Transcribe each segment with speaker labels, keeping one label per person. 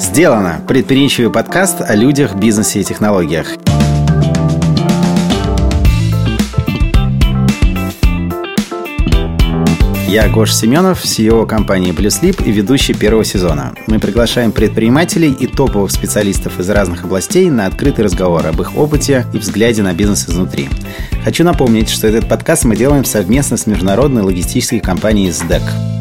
Speaker 1: Сделано. Предприимчивый подкаст о людях, бизнесе и технологиях. Я Гош Семенов, CEO компании PlusLip и ведущий первого сезона. Мы приглашаем предпринимателей и топовых специалистов из разных областей на открытый разговор об их опыте и взгляде на бизнес изнутри. Хочу напомнить, что этот подкаст мы делаем совместно с международной логистической компанией SDEC.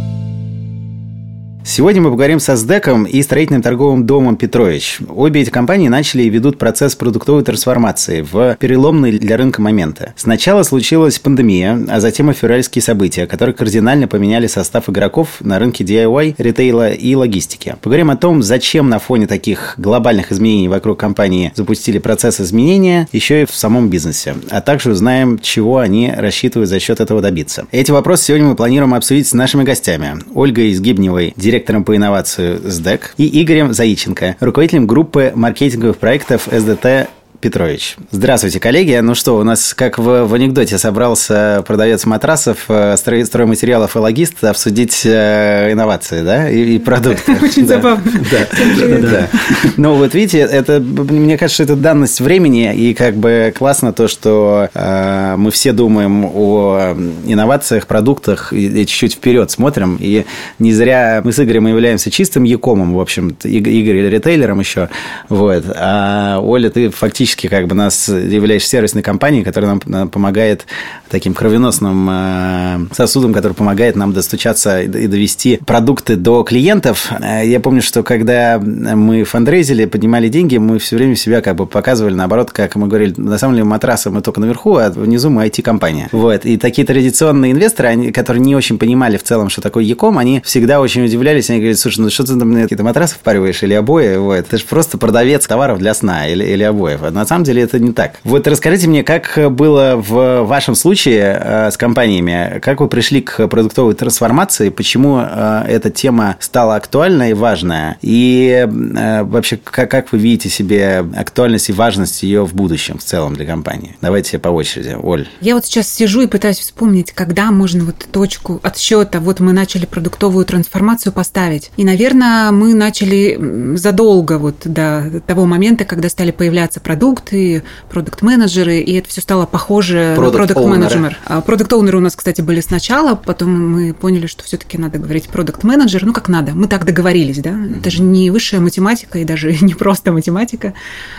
Speaker 1: Сегодня мы поговорим со СДЭКом и строительным торговым домом «Петрович». Обе эти компании начали и ведут процесс продуктовой трансформации в переломный для рынка моменты. Сначала случилась пандемия, а затем и февральские события, которые кардинально поменяли состав игроков на рынке DIY, ритейла и логистики. Поговорим о том, зачем на фоне таких глобальных изменений вокруг компании запустили процесс изменения еще и в самом бизнесе, а также узнаем, чего они рассчитывают за счет этого добиться. Эти вопросы сегодня мы планируем обсудить с нашими гостями. Ольгой Изгибневой, директор директором по инновации СДЭК, и Игорем Заиченко, руководителем группы маркетинговых проектов СДТ Петрович. Здравствуйте, коллеги. Ну что, у нас, как в, в анекдоте, собрался продавец матрасов, э, строй, стройматериалов и логист обсудить э, инновации, да, и, и продукты.
Speaker 2: Очень забавно.
Speaker 1: Да. Ну, вот видите, это, мне кажется, это данность времени, и как бы классно то, что э, мы все думаем о инновациях, продуктах, и чуть-чуть вперед смотрим, и не зря мы с Игорем являемся чистым якомом, в общем, Игорь ритейлером еще, вот, а Оля, ты фактически фактически как бы нас являешься сервисной компанией, которая нам помогает таким кровеносным э, сосудом, который помогает нам достучаться и довести продукты до клиентов. Э, я помню, что когда мы фандрейзили, поднимали деньги, мы все время себя как бы показывали, наоборот, как мы говорили, на самом деле матрасы мы только наверху, а внизу мы IT-компания. Вот. И такие традиционные инвесторы, они, которые не очень понимали в целом, что такое Яком, они всегда очень удивлялись, они говорят, слушай, ну что ты там какие-то матрасы впариваешь или обои? Вот. Ты же просто продавец товаров для сна или, или обоев. На самом деле это не так. Вот расскажите мне, как было в вашем случае э, с компаниями, как вы пришли к продуктовой трансформации, почему э, эта тема стала актуальной и важная, и э, вообще как, вы видите себе актуальность и важность ее в будущем в целом для компании? Давайте по очереди. Оль.
Speaker 2: Я вот сейчас сижу и пытаюсь вспомнить, когда можно вот точку отсчета, вот мы начали продуктовую трансформацию поставить. И, наверное, мы начали задолго вот до того момента, когда стали появляться продукты, продукты, продукт-менеджеры, и это все стало похоже
Speaker 1: Product
Speaker 2: на продукт-менеджер. Продукт-оунеры у нас, кстати, были сначала, потом мы поняли, что все-таки надо говорить продукт-менеджер, ну как надо, мы так договорились, да, это же не высшая математика и даже не просто математика,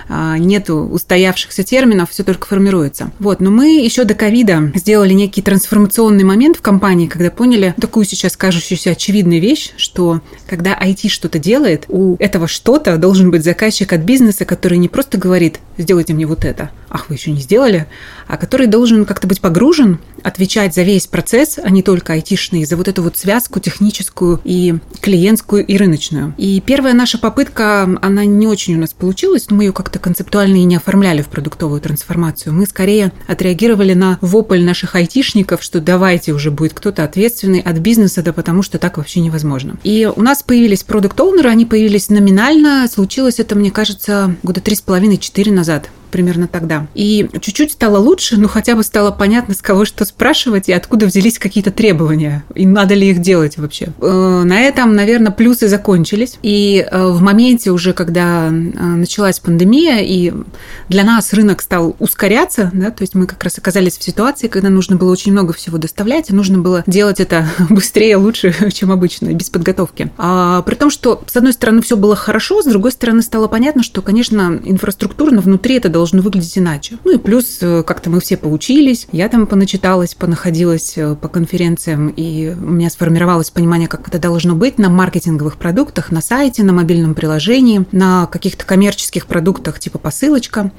Speaker 2: а, нету устоявшихся терминов, все только формируется. Вот, но мы еще до ковида сделали некий трансформационный момент в компании, когда поняли такую сейчас кажущуюся очевидную вещь, что когда IT что-то делает, у этого что-то должен быть заказчик от бизнеса, который не просто говорит, сделайте мне вот это. Ах, вы еще не сделали? А который должен как-то быть погружен, отвечать за весь процесс, а не только айтишный, за вот эту вот связку техническую и клиентскую и рыночную. И первая наша попытка, она не очень у нас получилась, но мы ее как-то концептуально и не оформляли в продуктовую трансформацию. Мы скорее отреагировали на вопль наших айтишников, что давайте уже будет кто-то ответственный от бизнеса, да потому что так вообще невозможно. И у нас появились продукт-оунеры, они появились номинально. Случилось это, мне кажется, года три с половиной, четыре назад примерно тогда. И чуть-чуть стало лучше, но хотя бы стало понятно, с кого что спрашивать и откуда взялись какие-то требования, и надо ли их делать вообще. Э, на этом, наверное, плюсы закончились. И э, в моменте уже, когда э, началась пандемия, и для нас рынок стал ускоряться, да, то есть мы как раз оказались в ситуации, когда нужно было очень много всего доставлять, и нужно было делать это быстрее, лучше, чем обычно, без подготовки. А, при том, что, с одной стороны, все было хорошо, с другой стороны, стало понятно, что, конечно, инфраструктурно внутри это должно выглядеть иначе. Ну и плюс э, как-то мы все поучились, я там поначиталась, понаходилась э, по конференциям, и у меня сформировалось понимание, как это должно быть на маркетинговых продуктах, на сайте, на мобильном приложении, на каких-то коммерческих продуктах типа посылочка.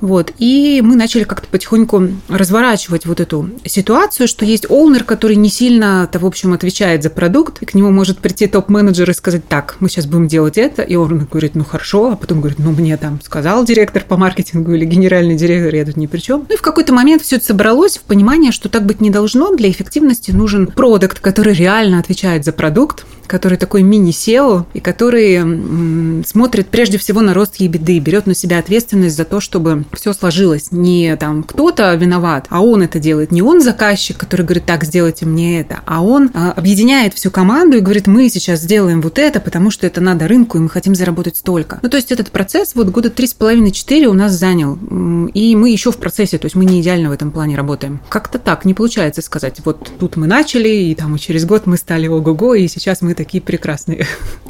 Speaker 2: Вот. И мы начали как-то потихоньку разворачивать вот эту ситуацию, что есть оунер, который не сильно-то, в общем, отвечает за продукт, и к нему может прийти топ-менеджер и сказать, так, мы сейчас будем делать это, и он говорит, ну хорошо, а потом говорит, ну мне там сказал директор по маркетингу, маркетингу или генеральный директор, я тут ни при чем. Ну и в какой-то момент все это собралось в понимание, что так быть не должно. Для эффективности нужен продукт, который реально отвечает за продукт, который такой мини-SEO, и который смотрит прежде всего на рост ебеды, берет на себя ответственность за то, чтобы все сложилось. Не там кто-то виноват, а он это делает. Не он заказчик, который говорит, так, сделайте мне это, а он а, объединяет всю команду и говорит, мы сейчас сделаем вот это, потому что это надо рынку, и мы хотим заработать столько. Ну, то есть этот процесс вот года три с половиной-четыре у нас занял. И мы еще в процессе, то есть мы не идеально в этом плане работаем. Как-то так, не получается сказать, вот тут мы начали, и там и через год мы стали ого-го, и сейчас мы такие прекрасные.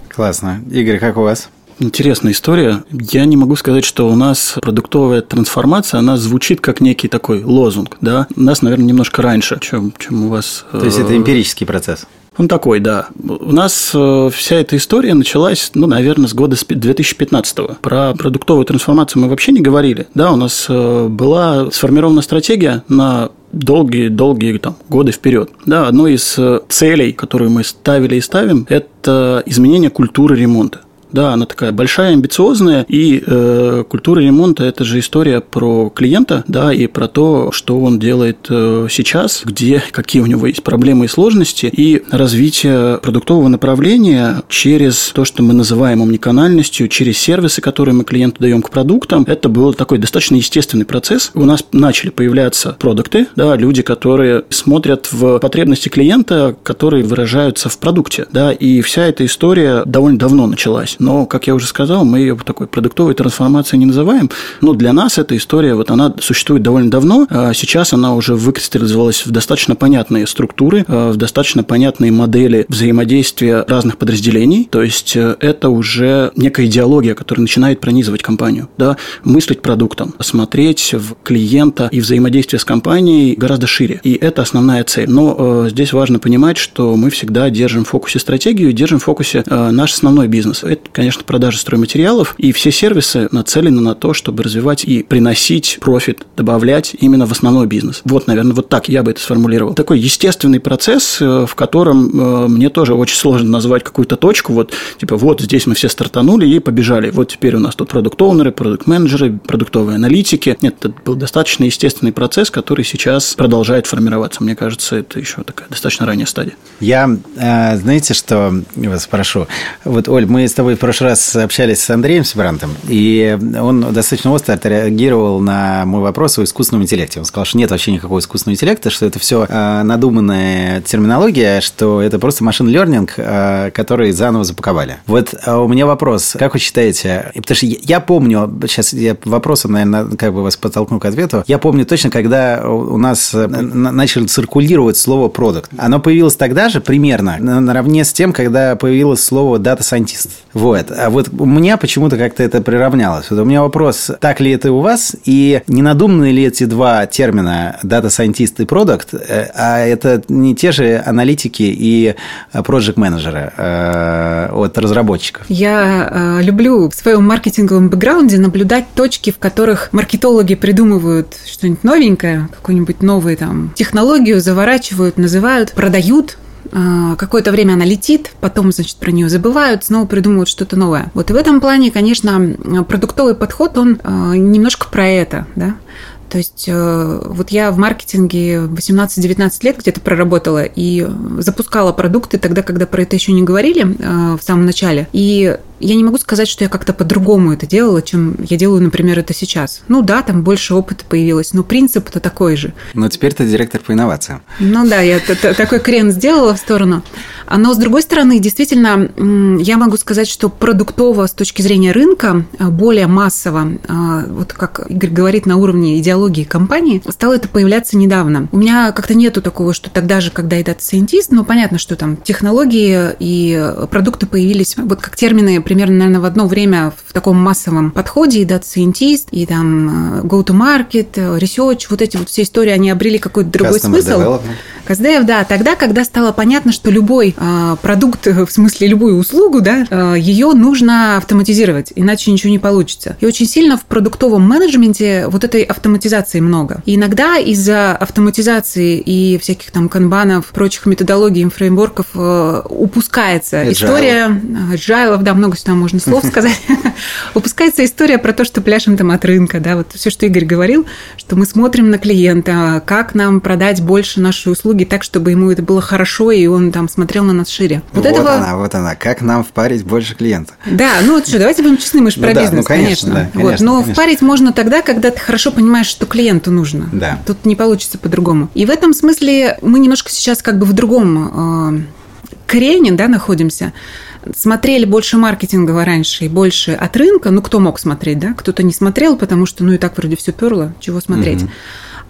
Speaker 1: Классно. Игорь, как у вас?
Speaker 3: Интересная история. Я не могу сказать, что у нас продуктовая трансформация, она звучит как некий такой лозунг, да. У нас, наверное, немножко раньше, чем, чем у вас.
Speaker 1: То есть это э, эмпирический процесс?
Speaker 3: Он такой, да. У нас э, вся эта история началась, ну, наверное, с года 2015 -го. Про продуктовую трансформацию мы вообще не говорили. Да, у нас э, была сформирована стратегия на долгие-долгие там, годы вперед. Да, одной из целей, которую мы ставили и ставим, это изменение культуры ремонта. Да, она такая большая, амбициозная, и э, культура ремонта – это же история про клиента, да, и про то, что он делает э, сейчас, где, какие у него есть проблемы и сложности, и развитие продуктового направления через то, что мы называем омниканальностью, через сервисы, которые мы клиенту даем к продуктам, это был такой достаточно естественный процесс. У нас начали появляться продукты, да, люди, которые смотрят в потребности клиента, которые выражаются в продукте, да, и вся эта история довольно давно началась но, как я уже сказал, мы ее такой продуктовой трансформацией не называем. Но для нас эта история, вот она существует довольно давно. А сейчас она уже выкристаллизовалась в достаточно понятные структуры, а, в достаточно понятные модели взаимодействия разных подразделений. То есть э, это уже некая идеология, которая начинает пронизывать компанию. Да? Мыслить продуктом, смотреть в клиента и взаимодействие с компанией гораздо шире. И это основная цель. Но э, здесь важно понимать, что мы всегда держим в фокусе стратегию, держим в фокусе э, наш основной бизнес. Это конечно, продажи стройматериалов, и все сервисы нацелены на то, чтобы развивать и приносить профит, добавлять именно в основной бизнес. Вот, наверное, вот так я бы это сформулировал. Такой естественный процесс, э, в котором э, мне тоже очень сложно назвать какую-то точку, вот, типа, вот здесь мы все стартанули и побежали, вот теперь у нас тут продукт-оунеры, продукт-менеджеры, продуктовые аналитики. Нет, это был достаточно естественный процесс, который сейчас продолжает формироваться. Мне кажется, это еще такая достаточно ранняя стадия.
Speaker 1: Я, э, знаете, что вас спрошу? Вот, Оль, мы с тобой прошлый раз общались с Андреем Сибрантом, и он достаточно остро отреагировал на мой вопрос о искусственном интеллекте. Он сказал, что нет вообще никакого искусственного интеллекта, что это все э, надуманная терминология, что это просто машин learning, э, который заново запаковали. Вот э, у меня вопрос, как вы считаете, потому что я помню, сейчас я вопросом, наверное, как бы вас подтолкну к ответу, я помню точно, когда у нас начали циркулировать слово продукт. Оно появилось тогда же примерно, наравне с тем, когда появилось слово scientist. Вот. А вот у меня почему-то как-то это приравнялось. Вот у меня вопрос, так ли это у вас, и не надуманы ли эти два термина data scientist и product, э, а это не те же аналитики и project менеджеры э, от разработчиков?
Speaker 2: Я э, люблю в своем маркетинговом бэкграунде наблюдать точки, в которых маркетологи придумывают что-нибудь новенькое, какую-нибудь новую там технологию, заворачивают, называют, продают, какое-то время она летит, потом, значит, про нее забывают, снова придумывают что-то новое. Вот и в этом плане, конечно, продуктовый подход, он а, немножко про это, да. То есть э, вот я в маркетинге 18-19 лет где-то проработала и запускала продукты тогда, когда про это еще не говорили э, в самом начале. И я не могу сказать, что я как-то по-другому это делала, чем я делаю, например, это сейчас. Ну да, там больше опыта появилось, но принцип-то такой же.
Speaker 1: Но теперь ты директор по инновациям.
Speaker 2: Ну да, я такой крен сделала в сторону. Но, с другой стороны, действительно, я могу сказать, что продуктово с точки зрения рынка, а, более массово, а, вот как Игорь говорит, на уровне идеологии компании, стало это появляться недавно. У меня как-то нету такого, что тогда же, когда я data scientist, но понятно, что там технологии и продукты появились вот как термины примерно, наверное, в одно время в таком массовом подходе, и Scientist, и там э, Go-to-Market, э, Research, вот эти вот все истории, они обрели какой-то другой Customer смысл. Development. КСДФ, да, тогда, когда стало понятно, что любой а, продукт, в смысле любую услугу, да, а, ее нужно автоматизировать, иначе ничего не получится. И очень сильно в продуктовом менеджменте вот этой автоматизации много. И иногда из-за автоматизации и всяких там канбанов, прочих методологий, фреймворков э, упускается Agile. история, agile, да, много сюда можно слов сказать, упускается история про то, что пляшем там от рынка, да, вот все, что Игорь говорил, что мы смотрим на клиента, как нам продать больше нашей услуги так, чтобы ему это было хорошо, и он там смотрел на нас шире.
Speaker 1: Вот, вот этого... она, вот она, как нам впарить больше клиента.
Speaker 2: Да, ну что, давайте будем честны, мы же ну, про да, бизнес, ну, конечно. конечно. Да, вот, но конечно. впарить можно тогда, когда ты хорошо понимаешь, что клиенту нужно.
Speaker 1: Да.
Speaker 2: Тут не получится по-другому. И в этом смысле мы немножко сейчас как бы в другом э, крене, да, находимся смотрели больше маркетингового раньше и больше от рынка, ну, кто мог смотреть, да, кто-то не смотрел, потому что, ну, и так вроде все перло, чего смотреть. Mm-hmm.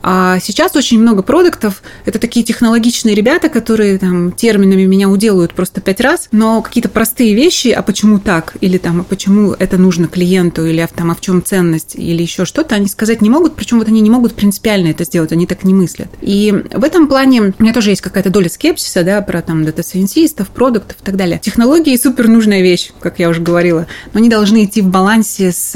Speaker 2: А сейчас очень много продуктов. Это такие технологичные ребята, которые там терминами меня уделают просто пять раз, но какие-то простые вещи, а почему так, или там, а почему это нужно клиенту, или а, там, а в чем ценность, или еще что-то, они сказать не могут, причем вот они не могут принципиально это сделать, они так не мыслят. И в этом плане у меня тоже есть какая-то доля скепсиса, да, про там дата-сайентистов, продуктов и так далее. Технологии супер нужная вещь, как я уже говорила, но они должны идти в балансе с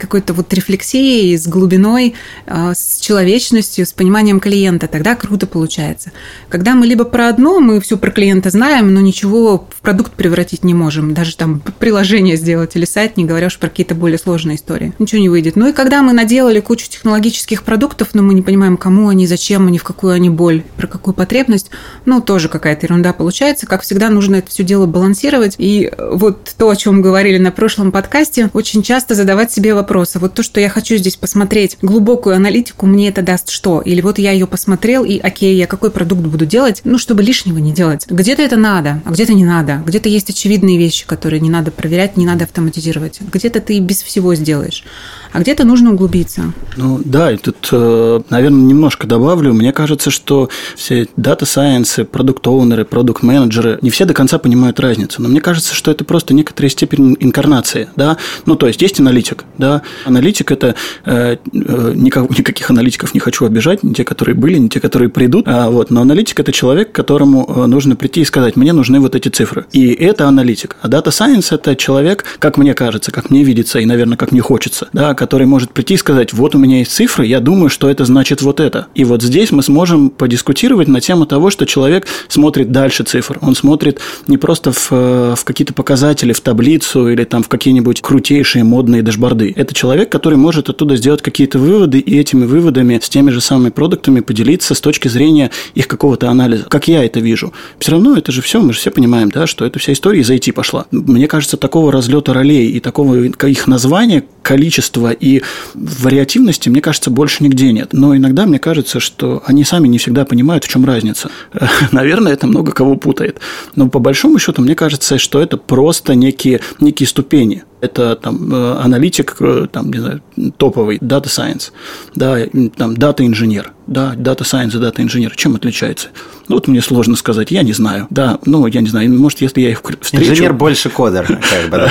Speaker 2: какой-то вот рефлексией, с глубиной, а, с человечностью, личностью, с пониманием клиента, тогда круто получается. Когда мы либо про одно, мы все про клиента знаем, но ничего в продукт превратить не можем, даже там приложение сделать или сайт, не говоря уж про какие-то более сложные истории. Ничего не выйдет. Ну и когда мы наделали кучу технологических продуктов, но мы не понимаем, кому они, зачем они, в какую они боль, про какую потребность, ну тоже какая-то ерунда получается. Как всегда, нужно это все дело балансировать. И вот то, о чем говорили на прошлом подкасте, очень часто задавать себе вопросы. Вот то, что я хочу здесь посмотреть, глубокую аналитику, мне это даст даст что. Или вот я ее посмотрел, и окей, я какой продукт буду делать, ну, чтобы лишнего не делать. Где-то это надо, а где-то не надо. Где-то есть очевидные вещи, которые не надо проверять, не надо автоматизировать. Где-то ты без всего сделаешь а где-то нужно углубиться.
Speaker 3: Ну да, и тут, э, наверное, немножко добавлю. Мне кажется, что все дата сайенсы, продукт-оунеры, продукт-менеджеры не все до конца понимают разницу. Но мне кажется, что это просто некоторая степень инкарнации. Да? Ну, то есть, есть аналитик. Да? Аналитик – это э, э никак, никаких аналитиков не хочу обижать, не те, которые были, не те, которые придут. А, вот, но аналитик – это человек, которому э, нужно прийти и сказать, мне нужны вот эти цифры. И это аналитик. А дата сайенс – это человек, как мне кажется, как мне видится и, наверное, как мне хочется, да, который может прийти и сказать, вот у меня есть цифры, я думаю, что это значит вот это. И вот здесь мы сможем подискутировать на тему того, что человек смотрит дальше цифр. Он смотрит не просто в, э, в какие-то показатели, в таблицу или там в какие-нибудь крутейшие модные дашборды. Это человек, который может оттуда сделать какие-то выводы и этими выводами с теми же самыми продуктами поделиться с точки зрения их какого-то анализа. Как я это вижу. Все равно это же все, мы же все понимаем, да, что эта вся история из IT пошла. Мне кажется, такого разлета ролей и такого их названия, количества и вариативности, мне кажется, больше нигде нет. Но иногда мне кажется, что они сами не всегда понимают, в чем разница. Наверное, это много кого путает. Но по большому счету, мне кажется, что это просто некие, некие ступени это там э, аналитик, э, там, не знаю, топовый, data science, да, там, data инженер, да, data science и data инженер, чем отличается? Ну, вот мне сложно сказать, я не знаю, да, ну, я не знаю, может, если я их встречу...
Speaker 1: Инженер больше кодер, как бы, да.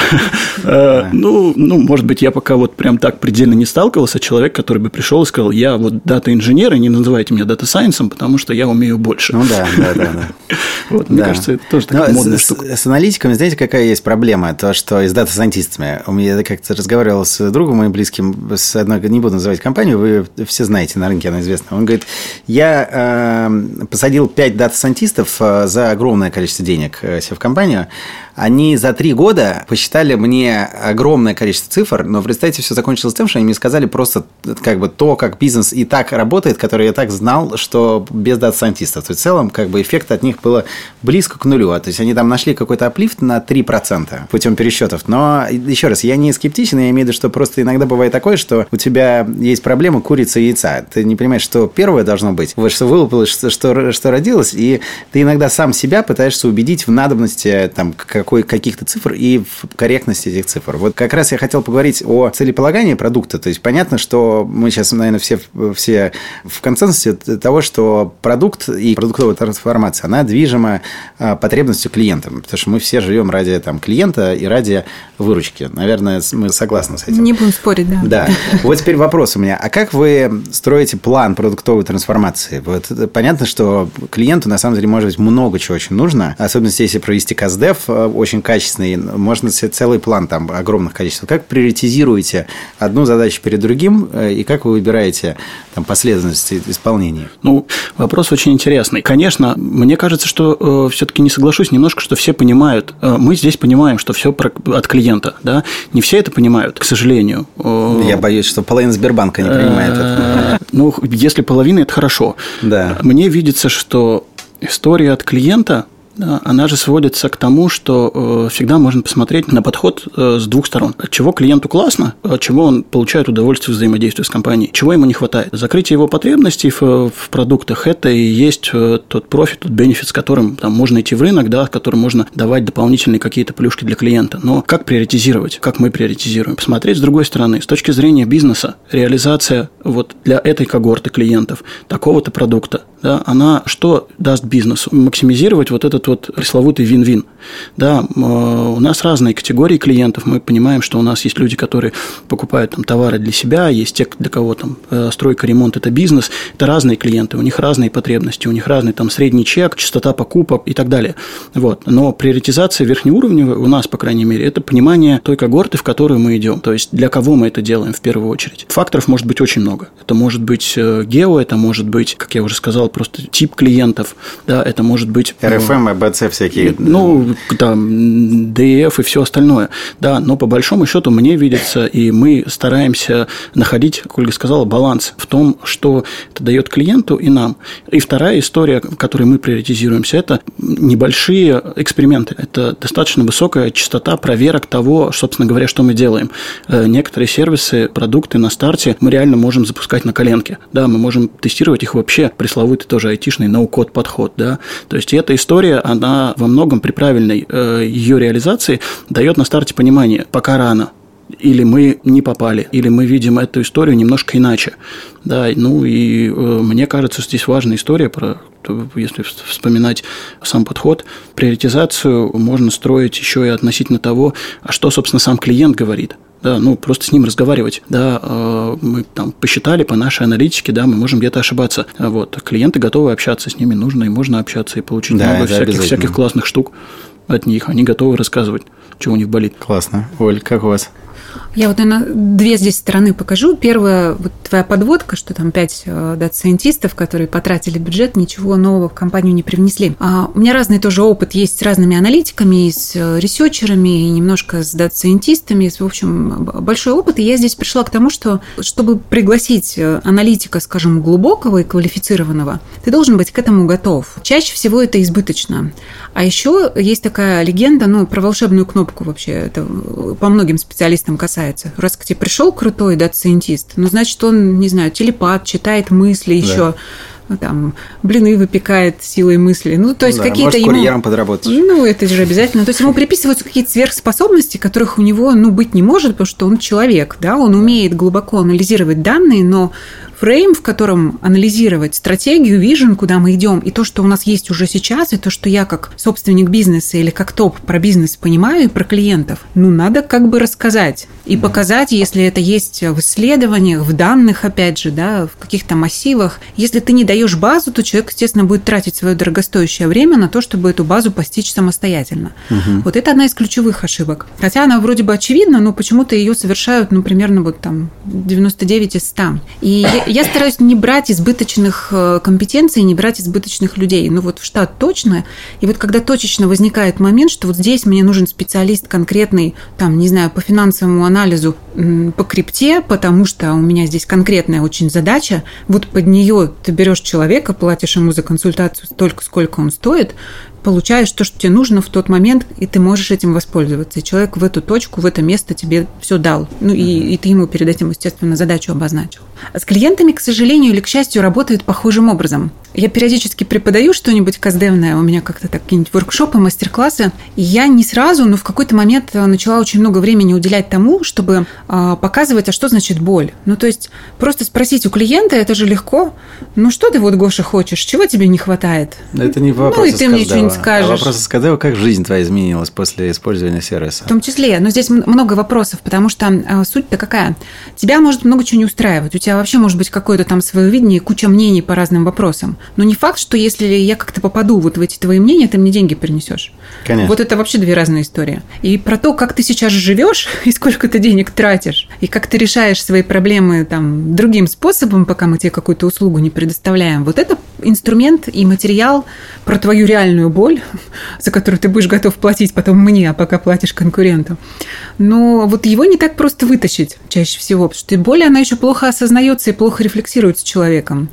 Speaker 3: Э, ну, ну, может быть, я пока вот прям так предельно не сталкивался, человек, который бы пришел и сказал, я вот data инженер, и не называйте меня science, потому что я умею больше.
Speaker 1: Ну, да, да, да. да.
Speaker 3: Вот, мне кажется, это тоже такая модная штука.
Speaker 1: С аналитиками, знаете, какая есть проблема? То, что из data scientist ами в принципе. У меня как-то разговаривал с другом моим близким, с одной, не буду называть компанию, вы все знаете, на рынке она известна. Он говорит, я э, посадил 5 data scientist ов э, за огромное количество денег э, себе в компанию, они за три года посчитали мне огромное количество цифр, но представьте, все закончилось тем, что они мне сказали просто как бы то, как бизнес и так работает, который я так знал, что без data scientist ов. То есть в целом как бы эффект от них было близко к нулю. То есть они там нашли какой-то uplift на 3% путем пересчетов. Но еще раз, я не скептичен, я имею в виду, что просто иногда бывает такое, что у тебя есть проблема курица и яйца. Ты не понимаешь, что первое должно быть, вот что вылупилось, что, что, что родилось, и ты иногда сам себя пытаешься убедить в надобности там, какой, каких-то цифр и в корректности этих цифр. Вот как раз я хотел поговорить о целеполагании продукта. То есть понятно, что мы сейчас, наверное, все, все в консенсусе того, что продукт и продуктовая трансформация, она движима а, потребностью клиента. Потому что мы все живем ради там, клиента и ради выручки. Наверное, мы согласны с этим.
Speaker 2: Не будем спорить, да.
Speaker 1: Да. Вот теперь вопрос у меня. А как вы строите план продуктовой трансформации? Вот понятно, что клиенту на самом деле может быть много чего очень нужно, особенно если провести КАЗДЕФ э, очень качественный, можно целый план там огромных количеств. Как приоритизируете одну задачу перед другим, э, и как вы выбираете там, последовательность исполнения?
Speaker 3: Ну, вопрос очень интересный. Конечно, мне кажется, что э, все-таки не соглашусь немножко, что все понимают. Э, мы здесь понимаем, что все от клиента, да. Не все это понимают, к сожалению.
Speaker 1: Э, Я боюсь, что половина Сбербанка не понимает это.
Speaker 3: Ну, если половина, это хорошо.
Speaker 1: Да.
Speaker 3: Мне видится, что история от клиента она же сводится к тому, что э, всегда можно посмотреть на подход э, с двух сторон. Чего клиенту классно, чего он получает удовольствие взаимодействия с компанией, чего ему не хватает. Закрытие его потребностей в, в продуктах – это и есть э, тот профит, тот бенефит, с которым там, можно идти в рынок, да, которым можно давать дополнительные какие-то плюшки для клиента. Но как приоритизировать? Как мы приоритизируем? Посмотреть с другой стороны, с точки зрения бизнеса, реализация вот для этой когорты клиентов такого-то продукта, да, она что даст бизнесу? Максимизировать вот этот вот пресловутый вин-вин. Да, э, у нас разные категории клиентов. Мы понимаем, что у нас есть люди, которые покупают там, товары для себя, есть те, для кого там э, стройка, ремонт – это бизнес. Это разные клиенты, у них разные потребности, у них разный там средний чек, частота покупок и так далее. Вот. Но приоритизация верхнеуровневая у нас, по крайней мере, это понимание той когорты, в которую мы идем. То есть, для кого мы это делаем в первую очередь. Факторов может быть очень много. Это может быть э, гео, это может быть, как я уже сказал, просто тип клиентов, да, это может быть...
Speaker 1: РФМ, АБЦ всякие.
Speaker 3: Ну, там, ДФ и все остальное, да, но по большому счету мне видится, и мы стараемся находить, как Ольга сказала, баланс в том, что это дает клиенту и нам. И вторая история, в которой мы приоритизируемся, это небольшие эксперименты. Это достаточно высокая частота проверок того, собственно говоря, что мы делаем. Э, некоторые сервисы, продукты на старте мы реально можем запускать на коленке. Да, мы можем тестировать их вообще пресловутый тоже айтишный ноу-код подход, да. То есть эта история, она во многом при правильной э, ее реализации дает на старте понимание, пока рано, или мы не попали, или мы видим эту историю немножко иначе. Да, ну и э, мне кажется, здесь важная история про если вспоминать сам подход, приоритизацию можно строить еще и относительно того, а что, собственно, сам клиент говорит да, ну, просто с ним разговаривать, да, э, мы там посчитали по нашей аналитике, да, мы можем где-то ошибаться, вот, клиенты готовы общаться с ними, нужно и можно общаться и получить да, много всяких, всяких классных штук от них, они готовы рассказывать, что у них болит.
Speaker 1: Классно. Оль, как у вас?
Speaker 2: Я вот, наверное, две здесь стороны покажу. Первая, вот твоя подводка, что там пять э, дата-сайентистов, которые потратили бюджет, ничего нового в компанию не привнесли. А у меня разный тоже опыт есть с разными аналитиками, и с э, ресерчерами, и немножко с дата-сайентистами. В общем, большой опыт. И я здесь пришла к тому, что чтобы пригласить э, аналитика, скажем, глубокого и квалифицированного, ты должен быть к этому готов. Чаще всего это избыточно. А еще есть такая легенда, ну, про волшебную кнопку вообще. Это по многим специалистам касается. Раз к тебе пришел крутой дата-сайентист, ну, значит, он, не знаю, телепат, читает мысли да. еще ну, там, блины выпекает силой мысли. Ну, то есть да, какие-то
Speaker 1: может, ему... подработать.
Speaker 2: Ну, это же обязательно. То есть ему приписываются какие-то сверхспособности, которых у него, ну, быть не может, потому что он человек, да, он умеет глубоко анализировать данные, но фрейм, в котором анализировать стратегию, vision, куда мы идем, и то, что у нас есть уже сейчас, и то, что я как собственник бизнеса или как топ про бизнес понимаю и про клиентов, ну, надо как бы рассказать и показать, если это есть в исследованиях, в данных, опять же, да, в каких-то массивах. Если ты не даешь базу, то человек, естественно, будет тратить свое дорогостоящее время на то, чтобы эту базу постичь самостоятельно. Угу. Вот это одна из ключевых ошибок. Хотя она вроде бы очевидна, но почему-то ее совершают, ну, примерно вот там 99 из 100. И я стараюсь не брать избыточных э, компетенций, не брать избыточных людей. Ну вот в штат точно. И вот когда точечно возникает момент, что вот здесь мне нужен специалист конкретный, там, не знаю, по финансовому анализу, по крипте, потому что у меня здесь конкретная очень задача. Вот под нее ты берешь человека, платишь ему за консультацию столько, сколько он стоит, получаешь то, что тебе нужно в тот момент, и ты можешь этим воспользоваться. И человек в эту точку, в это место тебе все дал. Ну и, и ты ему перед этим, естественно, задачу обозначил. А с клиентами, к сожалению или к счастью, работают похожим образом. Я периодически преподаю что-нибудь каздевное, у меня как-то так какие-нибудь воркшопы, мастер-классы, и я не сразу, но в какой-то момент начала очень много времени уделять тому, чтобы э, показывать, а что значит боль. Ну, то есть просто спросить у клиента, это же легко. Ну, что ты вот, Гоша, хочешь? Чего тебе не хватает?
Speaker 1: Это не вопрос.
Speaker 2: Ну, и ты мне что-нибудь что-нибудь скажешь.
Speaker 1: А вопрос КД, как жизнь твоя изменилась после использования сервиса?
Speaker 2: В том числе. Но здесь много вопросов, потому что а, суть-то какая? Тебя может много чего не устраивать. У тебя вообще может быть какое-то там свое видение, куча мнений по разным вопросам. Но не факт, что если я как-то попаду вот в эти твои мнения, ты мне деньги принесешь.
Speaker 1: Конечно.
Speaker 2: Вот это вообще две разные истории. И про то, как ты сейчас живешь и сколько ты денег тратишь, и как ты решаешь свои проблемы там другим способом, пока мы тебе какую-то услугу не предоставляем. Вот это инструмент и материал про твою реальную боль, за которую ты будешь готов платить потом мне, а пока платишь конкуренту. Но вот его не так просто вытащить чаще всего, потому что боль, она еще плохо осознается и плохо рефлексируется человеком.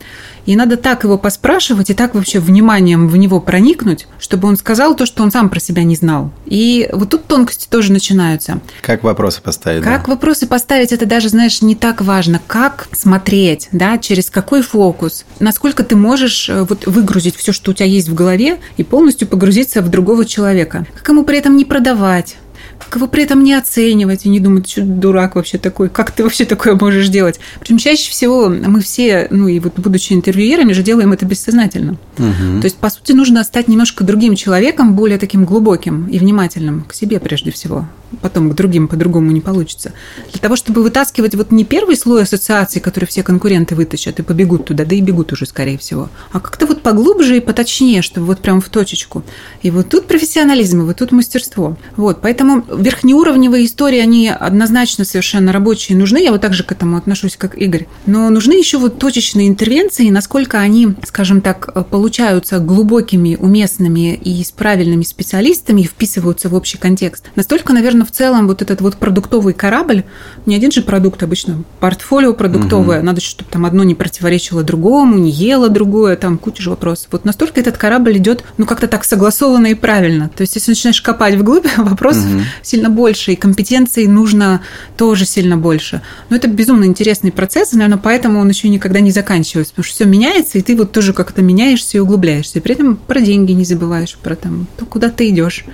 Speaker 2: И надо так его поспрашивать и так вообще вниманием в него проникнуть, чтобы он сказал то, что он сам про себя не знал. И вот тут тонкости тоже начинаются.
Speaker 1: Как вопросы поставить?
Speaker 2: Как
Speaker 1: да?
Speaker 2: вопросы поставить, это даже, знаешь, не так важно. Как смотреть, да, через какой фокус, насколько ты можешь э, вот выгрузить все, что у тебя есть в голове, и полностью погрузиться в другого человека. Как ему при этом не продавать, как его при этом не оценивать и не думать, что дурак вообще такой, как ты вообще такое можешь делать. Причем чаще всего мы все, ну и вот будучи интервьюерами, же делаем это бессознательно. Угу. То есть, по сути, нужно стать немножко другим человеком, более таким глубоким и внимательным к себе прежде всего. Потом к другим по-другому не получится. Для того, чтобы вытаскивать вот не первый слой ассоциаций, который все конкуренты вытащат и побегут туда, да и бегут уже, скорее всего, а как-то вот поглубже и поточнее, чтобы вот прям в точечку. И вот тут профессионализм, и вот тут мастерство. Вот, поэтому верхнеуровневые истории, они однозначно совершенно рабочие нужны. Я вот так же к этому отношусь, как Игорь. Но нужны еще вот точечные интервенции, насколько они, скажем так, получаются глубокими, уместными и с правильными специалистами и вписываются в общий контекст. Настолько, наверное, в целом вот этот вот продуктовый корабль, не один же продукт обычно, портфолио продуктовое, угу. надо, чтобы там одно не противоречило другому, не ело другое, там куча же вопросов. Вот настолько этот корабль идет, ну, как-то так согласованно и правильно. То есть, если начинаешь копать вглубь, вопросов угу сильно больше, и компетенций нужно тоже сильно больше. Но это безумно интересный процесс, и, наверное, поэтому он еще никогда не заканчивается, потому что все меняется, и ты вот тоже как-то меняешься и углубляешься. И при этом про деньги не забываешь, про там, то, куда ты идешь,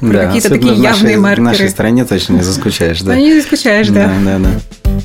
Speaker 2: про да, какие-то такие явные
Speaker 1: нашей,
Speaker 2: маркеры.
Speaker 1: В нашей стране точно не заскучаешь, да?
Speaker 2: Не заскучаешь, да.
Speaker 1: Да, да, да.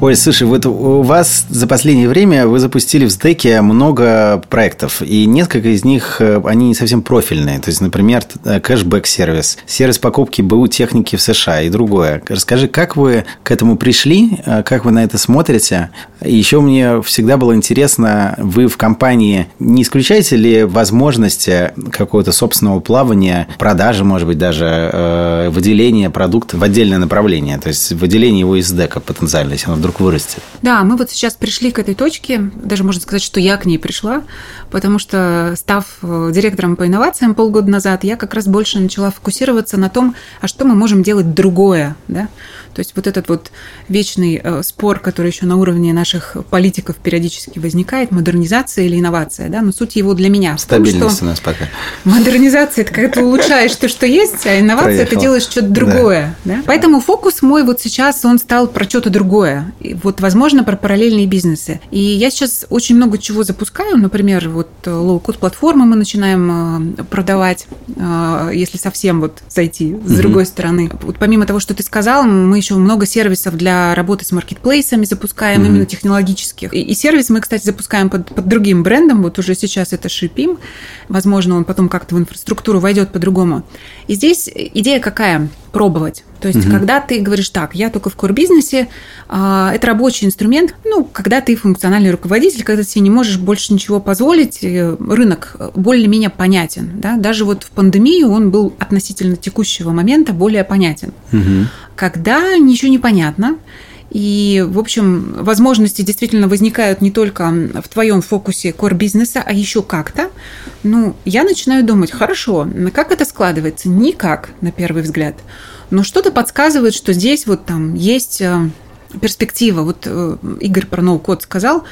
Speaker 1: Ой, слушай, вот у вас за последнее время вы запустили в стеке много проектов, и несколько из них, э, они не совсем профильные. То есть, например, э, кэшбэк-сервис, сервис покупки БУ техники в США и другое. Расскажи, как вы к этому пришли, э, как вы на это смотрите? И еще мне всегда было интересно, вы в компании не исключаете ли возможности какого-то собственного плавания, продажи, может быть, даже выделения продукта в отдельное направление, то есть выделение его из дека потенциально, если оно вдруг вырастет.
Speaker 2: Да, мы вот сейчас пришли к этой точке, даже можно сказать, что я к ней пришла, потому что, став э, директором по инновациям полгода назад, я как раз больше начала фокусироваться на том, а что мы можем делать другое, да, то есть вот этот вот вечный э, спор, который еще на уровне наших политиков периодически возникает, модернизация или инновация, да, но суть его для меня.
Speaker 1: Стабильность том, у нас пока.
Speaker 2: Модернизация – это когда ты улучшаешь то, что есть, а инновация – это делаешь что-то другое. Да. Да? Поэтому фокус мой вот сейчас, он стал про что-то другое. И вот, возможно, про параллельные бизнесы. И я сейчас очень много чего запускаю. Например, вот low-code платформы мы начинаем э, продавать, э, если совсем вот зайти с другой стороны. Вот помимо того, что ты сказал, мы еще много сервисов для работы с маркетплейсами запускаем, mm-hmm. именно технологических. И, и сервис мы, кстати, запускаем под, под другим брендом. Вот уже сейчас это Шипим. Возможно, он потом как-то в инфраструктуру войдет по-другому. И здесь идея какая? Пробовать. То есть, угу. когда ты говоришь так, я только в core-бизнесе, а, это рабочий инструмент, ну, когда ты функциональный руководитель, когда ты себе не можешь больше ничего позволить, э, рынок более-менее понятен. Да? Даже вот в пандемию он был относительно текущего момента более понятен. Угу. Когда ничего не понятно, и, в общем, возможности действительно возникают не только в твоем фокусе core бизнеса, а еще как-то. Ну, я начинаю думать, хорошо, как это складывается? Никак, на первый взгляд. Но что-то подсказывает, что здесь вот там есть э, перспектива. Вот э, Игорь про ноу-код сказал,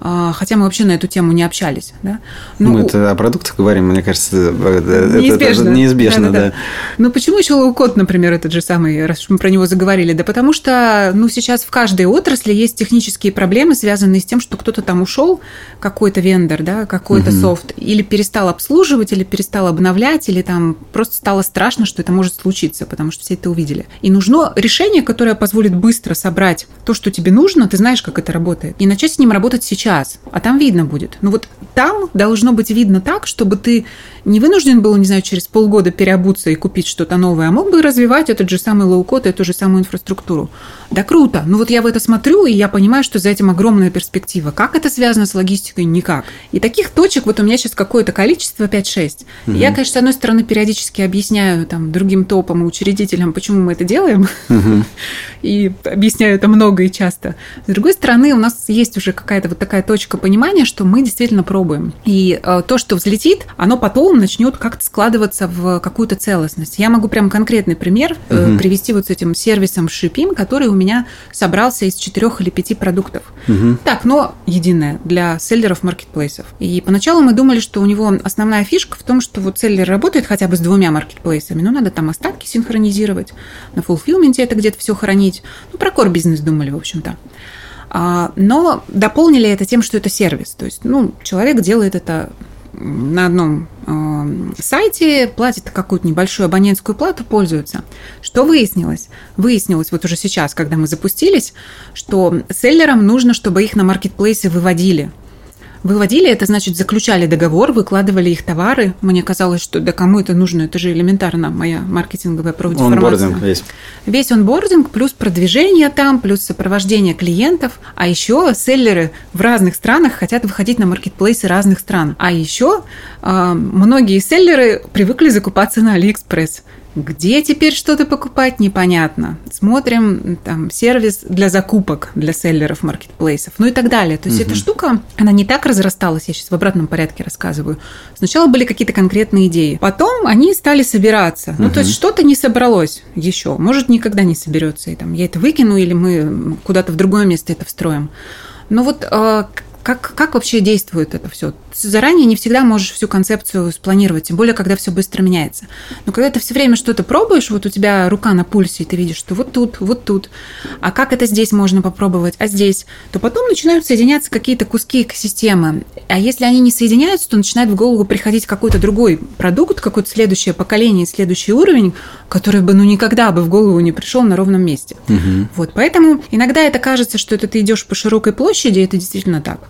Speaker 2: а, хотя мы вообще на эту тему не общались. Да?
Speaker 1: Ну, мы это о продуктах говорим, мне кажется, это
Speaker 2: неизбежно.
Speaker 1: Это неизбежно, да, да, да.
Speaker 2: Ну, почему еще low-code, например, этот же самый, раз мы про него заговорили? Да потому что, ну, сейчас в каждой отрасли есть технические проблемы, связанные с тем, что кто-то там ушел, какой-то вендор, да, какой-то угу. софт, или перестал обслуживать, или перестал обновлять, или там просто стало страшно, что это может случиться, потому что все это увидели. И нужно решение, которое позволит быстро собрать то, что тебе нужно, ты знаешь, как это работает, и начать с ним работать сейчас, а там видно будет. Ну вот там должно быть видно так, чтобы ты не вынужден был, не знаю, через полгода переобуться и купить что-то новое, а мог бы развивать этот же самый low-code, эту же самую инфраструктуру. Да круто. Ну вот я в это смотрю, и я понимаю, что за этим огромная перспектива. Как это связано с логистикой? Никак. И таких точек вот у меня сейчас какое-то количество, 5-6. Угу. Я, конечно, с одной стороны, периодически объясняю там другим топам и учредителям, почему мы это делаем, угу. и объясняю это много и часто. С другой стороны, у нас есть уже какая-то вот такая точка понимания, что мы действительно пробуем. И э, то, что взлетит, оно потом начнет как-то складываться в какую-то целостность. Я могу прям конкретный пример угу. привести вот с этим сервисом Shipping, который у меня собрался из четырех или пяти продуктов. Угу. Так, но единое для селлеров маркетплейсов. И поначалу мы думали, что у него основная фишка в том, что вот селлер работает хотя бы с двумя маркетплейсами, но надо там остатки синхронизировать, на фулфилменте это где-то все хранить. Ну, про core бизнес думали, в общем-то. А, но дополнили это тем, что это сервис. То есть, ну, человек делает это на одном э, сайте, платит какую-то небольшую абонентскую плату, пользуются. Что выяснилось? Выяснилось вот уже сейчас, когда мы запустились, что селлерам нужно, чтобы их на маркетплейсе выводили. Выводили, это значит заключали договор, выкладывали их товары. Мне казалось, что да кому это нужно, это же элементарно, моя маркетинговая профдеформация. Онбординг весь. Весь онбординг, плюс продвижение там, плюс сопровождение клиентов. А еще селлеры в разных странах хотят выходить на маркетплейсы разных стран. А еще э, многие селлеры привыкли закупаться на Алиэкспресс. Где теперь что-то покупать, непонятно. Смотрим там сервис для закупок для селлеров маркетплейсов, ну и так далее. То есть угу. эта штука, она не так разрасталась, я сейчас в обратном порядке рассказываю. Сначала были какие-то конкретные идеи, потом они стали собираться. Ну, угу. то есть что-то не собралось еще, может, никогда не соберется. И там я это выкину, или мы куда-то в другое место это встроим. Но вот э, как, как вообще действует это все? Заранее не всегда можешь всю концепцию спланировать, тем более, когда все быстро меняется. Но когда ты все время что-то пробуешь, вот у тебя рука на пульсе, и ты видишь, что вот тут, вот тут, а как это здесь можно попробовать, а здесь, то потом начинают соединяться какие-то куски экосистемы. А если они не соединяются, то начинает в голову приходить какой-то другой продукт, какое-то следующее поколение, следующий уровень, который бы ну никогда бы в голову не пришел на ровном месте. Угу. Вот, поэтому иногда это кажется, что это ты идешь по широкой площади, это действительно так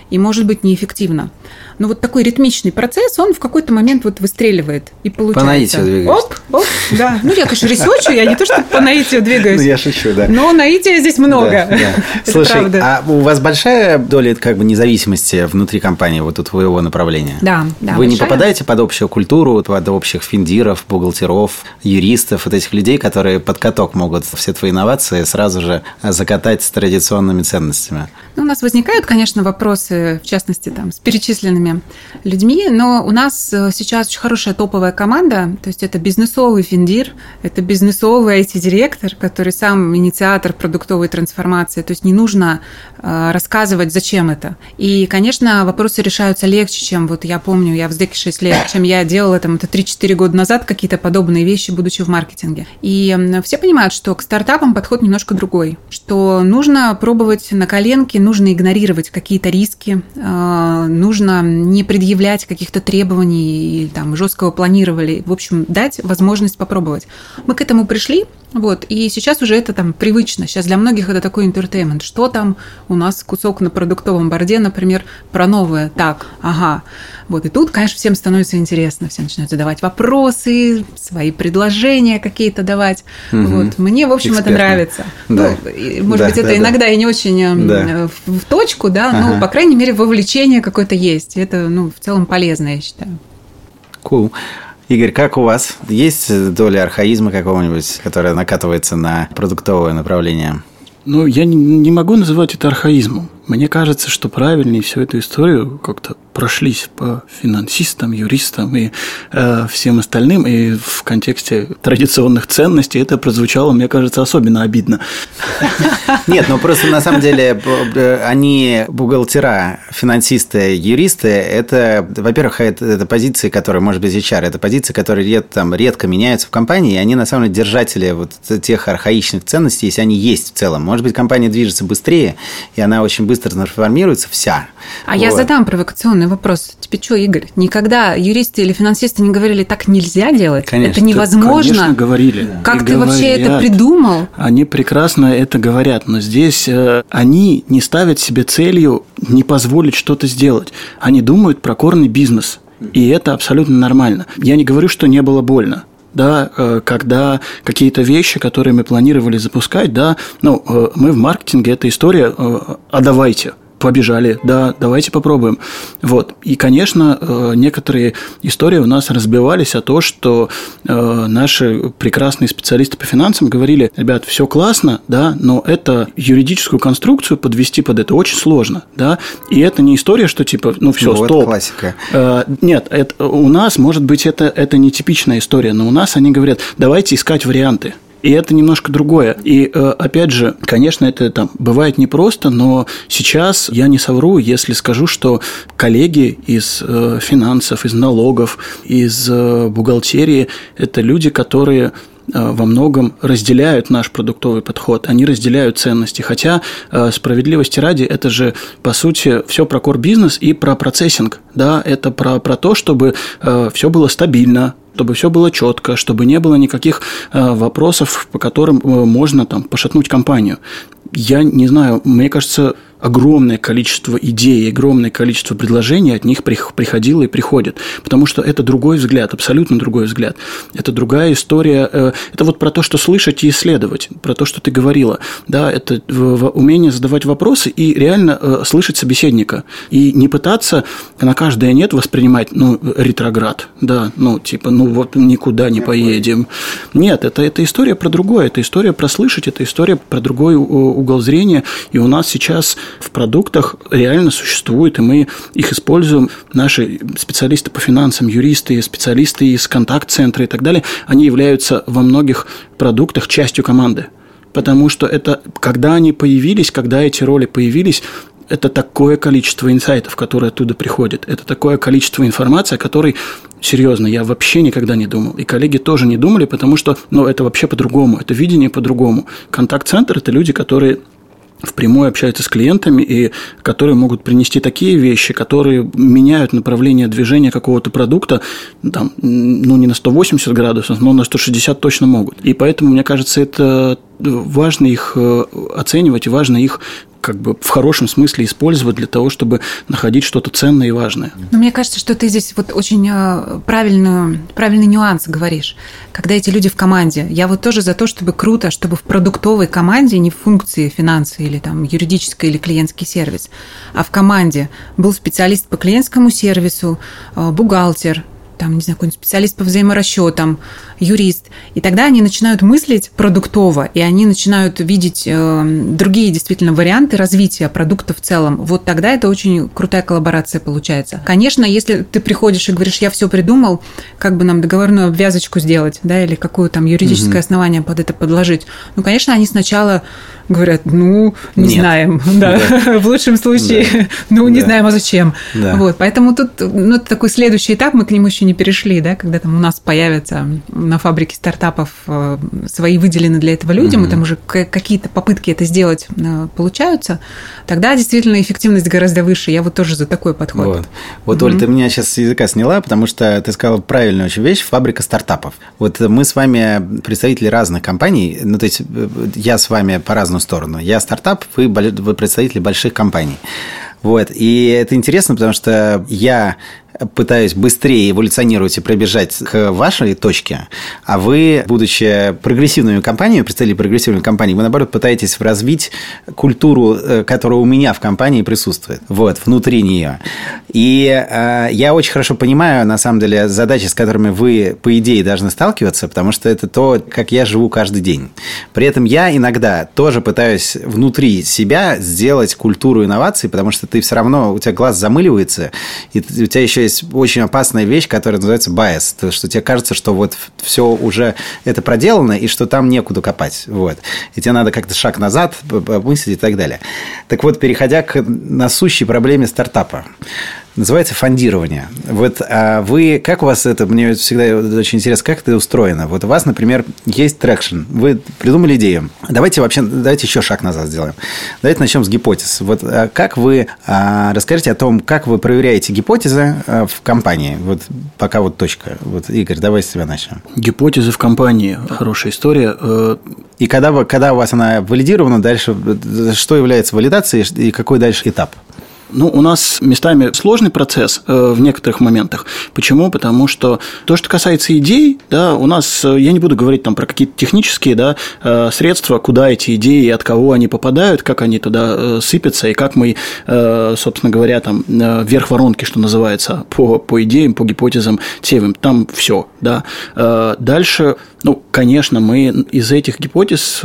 Speaker 2: и может быть неэффективно. Но вот такой ритмичный процесс, он в какой-то момент вот выстреливает и получается. По
Speaker 1: наитию двигаешься. Оп,
Speaker 2: оп, да. Ну, я, конечно, ресерчу, я не то, что по наитию двигаюсь. Ну,
Speaker 1: я шучу, да.
Speaker 2: Но наития здесь много. Да, да.
Speaker 1: Слушай, правда. а у вас большая доля как бы независимости внутри компании, вот у твоего направления?
Speaker 2: Да, да.
Speaker 1: Вы большая. не попадаете под общую культуру, под общих финдиров, бухгалтеров, юристов, вот этих людей, которые под каток могут все твои инновации сразу же закатать с традиционными ценностями?
Speaker 2: Ну, у нас возникают, конечно, вопросы, в частности, там, с перечисленными людьми, но у нас э, сейчас очень хорошая топовая команда, то есть это бизнесовый финдир, это бизнесовый IT-директор, который сам инициатор продуктовой трансформации, то есть не нужно э, рассказывать, зачем это. И, конечно, вопросы решаются легче, чем вот я помню, я в СДЭКе 6 лет, чем я делала там это 3-4 года назад какие-то подобные вещи, будучи в маркетинге. И все понимают, что к стартапам подход немножко другой, что нужно пробовать на коленке, нужно игнорировать какие-то риски, э, нужно не предъявлять каких-то требований или там жесткого планирования. В общем, дать возможность попробовать. Мы к этому пришли, вот, и сейчас уже это там привычно. Сейчас для многих это такой entertainment. Что там у нас кусок на продуктовом борде, например, про новое. Так, ага. Вот, и тут, конечно, всем становится интересно. Все начинают задавать вопросы, свои предложения какие-то давать. Угу. Вот, мне, в общем, Экспертно. это нравится. Да. Ну, может да, быть, это да, иногда да. и не очень эм, да. в, в точку, да, ага. но, по крайней мере, вовлечение какое-то есть. Это, ну, в целом полезно, я считаю.
Speaker 1: Cool. Игорь, как у вас? Есть доля архаизма какого-нибудь, которая накатывается на продуктовое направление?
Speaker 3: Ну, я не могу называть это архаизмом. Мне кажется, что правильнее всю эту историю как-то прошлись по финансистам, юристам и э, всем остальным, и в контексте традиционных ценностей это прозвучало, мне кажется, особенно обидно.
Speaker 1: Нет, ну просто на самом деле они бухгалтера, финансисты, юристы, это, во-первых, это, это позиции, которые, может быть, HR, это позиции, которые ред, там, редко меняются в компании, и они на самом деле держатели вот тех архаичных ценностей, если они есть в целом. Может быть, компания движется быстрее, и она очень быстро трансформируется вся.
Speaker 2: А вот. я задам провокационный вопрос. Тебе что, Игорь, никогда юристы или финансисты не говорили, так нельзя делать?
Speaker 1: Конечно.
Speaker 2: Это невозможно.
Speaker 3: Конечно, говорили.
Speaker 2: Как
Speaker 3: И
Speaker 2: ты
Speaker 3: говорят.
Speaker 2: вообще это придумал?
Speaker 3: Они прекрасно это говорят, но здесь э, они не ставят себе целью не позволить что-то сделать. Они думают про корный бизнес. И это абсолютно нормально. Я не говорю, что не было больно да, э, когда какие-то вещи, которые мы планировали запускать, да, ну, э, мы в маркетинге, эта история, э, а давайте, побежали, да, давайте попробуем. Вот. И, конечно, э, некоторые истории у нас разбивались о том, что э, наши прекрасные специалисты по финансам говорили, ребят, все классно, да, но это юридическую конструкцию подвести под это очень сложно, да, и это не история, что типа, ну все,
Speaker 1: ну,
Speaker 3: стоп.
Speaker 1: классика.
Speaker 3: Э, нет, это, у нас, может быть, это, это не типичная история, но у нас они говорят, давайте искать варианты. И это немножко другое. И э, опять же, конечно, это там бывает непросто, но сейчас я не совру, если скажу, что коллеги из э, финансов, из налогов, из э, бухгалтерии – это люди, которые во многом разделяют наш продуктовый подход, они разделяют ценности. Хотя, справедливости ради, это же, по сути, все про кор-бизнес и про процессинг. Да? Это про, про то, чтобы все было стабильно, чтобы все было четко, чтобы не было никаких э, вопросов, по которым э, можно там пошатнуть компанию. Я не знаю, мне кажется, огромное количество идей, огромное количество предложений от них приходило и приходит. Потому что это другой взгляд, абсолютно другой взгляд. Это другая история. Э, это вот про то, что слышать и исследовать, про то, что ты говорила. Да, это умение задавать вопросы и реально э, слышать собеседника. И не пытаться на каждое «нет» воспринимать, ну, ретроград, да, ну, типа, ну, вот никуда не поедем. Нет, это, это история про другое, это история про слышать, это история про другой угол зрения. И у нас сейчас в продуктах реально существуют, и мы их используем. Наши специалисты по финансам, юристы, специалисты из контакт-центра и так далее, они являются во многих продуктах частью команды. Потому что это, когда они появились, когда эти роли появились, это такое количество инсайтов, которые оттуда приходят. Это такое количество информации, о которой, серьезно, я вообще никогда не думал. И коллеги тоже не думали, потому что, ну, это вообще по-другому, это видение по-другому. Контакт-центр – это люди, которые впрямую общаются с клиентами и которые могут принести такие вещи, которые меняют направление движения какого-то продукта, там, ну, не на 180 градусов, но на 160 точно могут. И поэтому, мне кажется, это важно их э, оценивать важно их как бы в хорошем смысле использовать для того, чтобы находить что-то ценное и важное.
Speaker 2: Но мне кажется, что ты здесь вот очень э, правильную, правильный нюанс говоришь. Когда эти люди в команде, я вот тоже за то, чтобы круто, чтобы в продуктовой команде, не в функции финансы или там юридический или клиентский сервис, а в команде был специалист по клиентскому сервису, э, бухгалтер, там, не знаю, какой-нибудь специалист по взаиморасчетам, юрист. И тогда они начинают мыслить продуктово, и они начинают видеть э, другие действительно варианты развития продукта в целом. Вот тогда это очень крутая коллаборация получается. Конечно, если ты приходишь и говоришь, я все придумал, как бы нам договорную обвязочку сделать, да, или какое там юридическое угу. основание под это подложить, ну, конечно, они сначала говорят, ну, не Нет. знаем, да, да. в лучшем случае, да. ну, не да. знаем, а зачем. Да. Вот, поэтому тут, ну, это такой следующий этап, мы к нему еще не перешли, да, когда там у нас появятся на фабрике стартапов э, свои выделенные для этого люди, угу. мы там уже какие-то попытки это сделать э, получаются, тогда действительно эффективность гораздо выше. Я вот тоже за такой подход.
Speaker 1: Вот, вот угу. Оль, ты меня сейчас с языка сняла, потому что ты сказала правильную очень вещь, фабрика стартапов. Вот мы с вами представители разных компаний, ну, то есть э, я с вами по разным сторону. Я стартап, вы, вы представители больших компаний. Вот. И это интересно, потому что я пытаюсь быстрее эволюционировать и пробежать к вашей точке, а вы, будучи прогрессивными компаниями, представители прогрессивной компании, вы, наоборот, пытаетесь развить культуру, э, которая у меня в компании присутствует, вот, внутри нее. И э, я очень хорошо понимаю, на самом деле, задачи, с которыми вы, по идее, должны сталкиваться, потому что это то, как я живу каждый день. При этом я иногда тоже пытаюсь внутри себя сделать культуру инноваций, потому что ты все равно, у тебя глаз замыливается, и у тебя еще есть очень опасная вещь, которая называется bias. То, что тебе кажется, что вот все уже это проделано, и что там некуда копать. Вот. И тебе надо как-то шаг назад мыслить и так далее. Так вот, переходя к насущей проблеме стартапа. Называется фондирование. Вот а вы, как у вас это, мне всегда очень интересно, как это устроено? Вот у вас, например, есть traction, вы придумали идею. Давайте вообще, давайте еще шаг назад сделаем. Давайте начнем с гипотез. Вот а как вы, а, расскажите о том, как вы проверяете гипотезы а, в компании? Вот пока вот точка. Вот, Игорь, давай с тебя начнем.
Speaker 3: Гипотезы в компании. Хорошая история. Э,
Speaker 1: и когда, вы, когда у вас она валидирована, дальше что является валидацией и какой дальше этап?
Speaker 3: Ну, у нас местами сложный процесс э, в некоторых моментах. Почему? Потому что то, что касается идей, да, у нас, э, я не буду говорить там про какие-то технические да, э, средства, куда эти идеи от кого они попадают, как они туда сыпятся, и как мы, собственно говоря, там вверх воронки, что называется, по, по идеям, по гипотезам сеем. Там все, да. Дальше, ну, конечно, мы из этих гипотез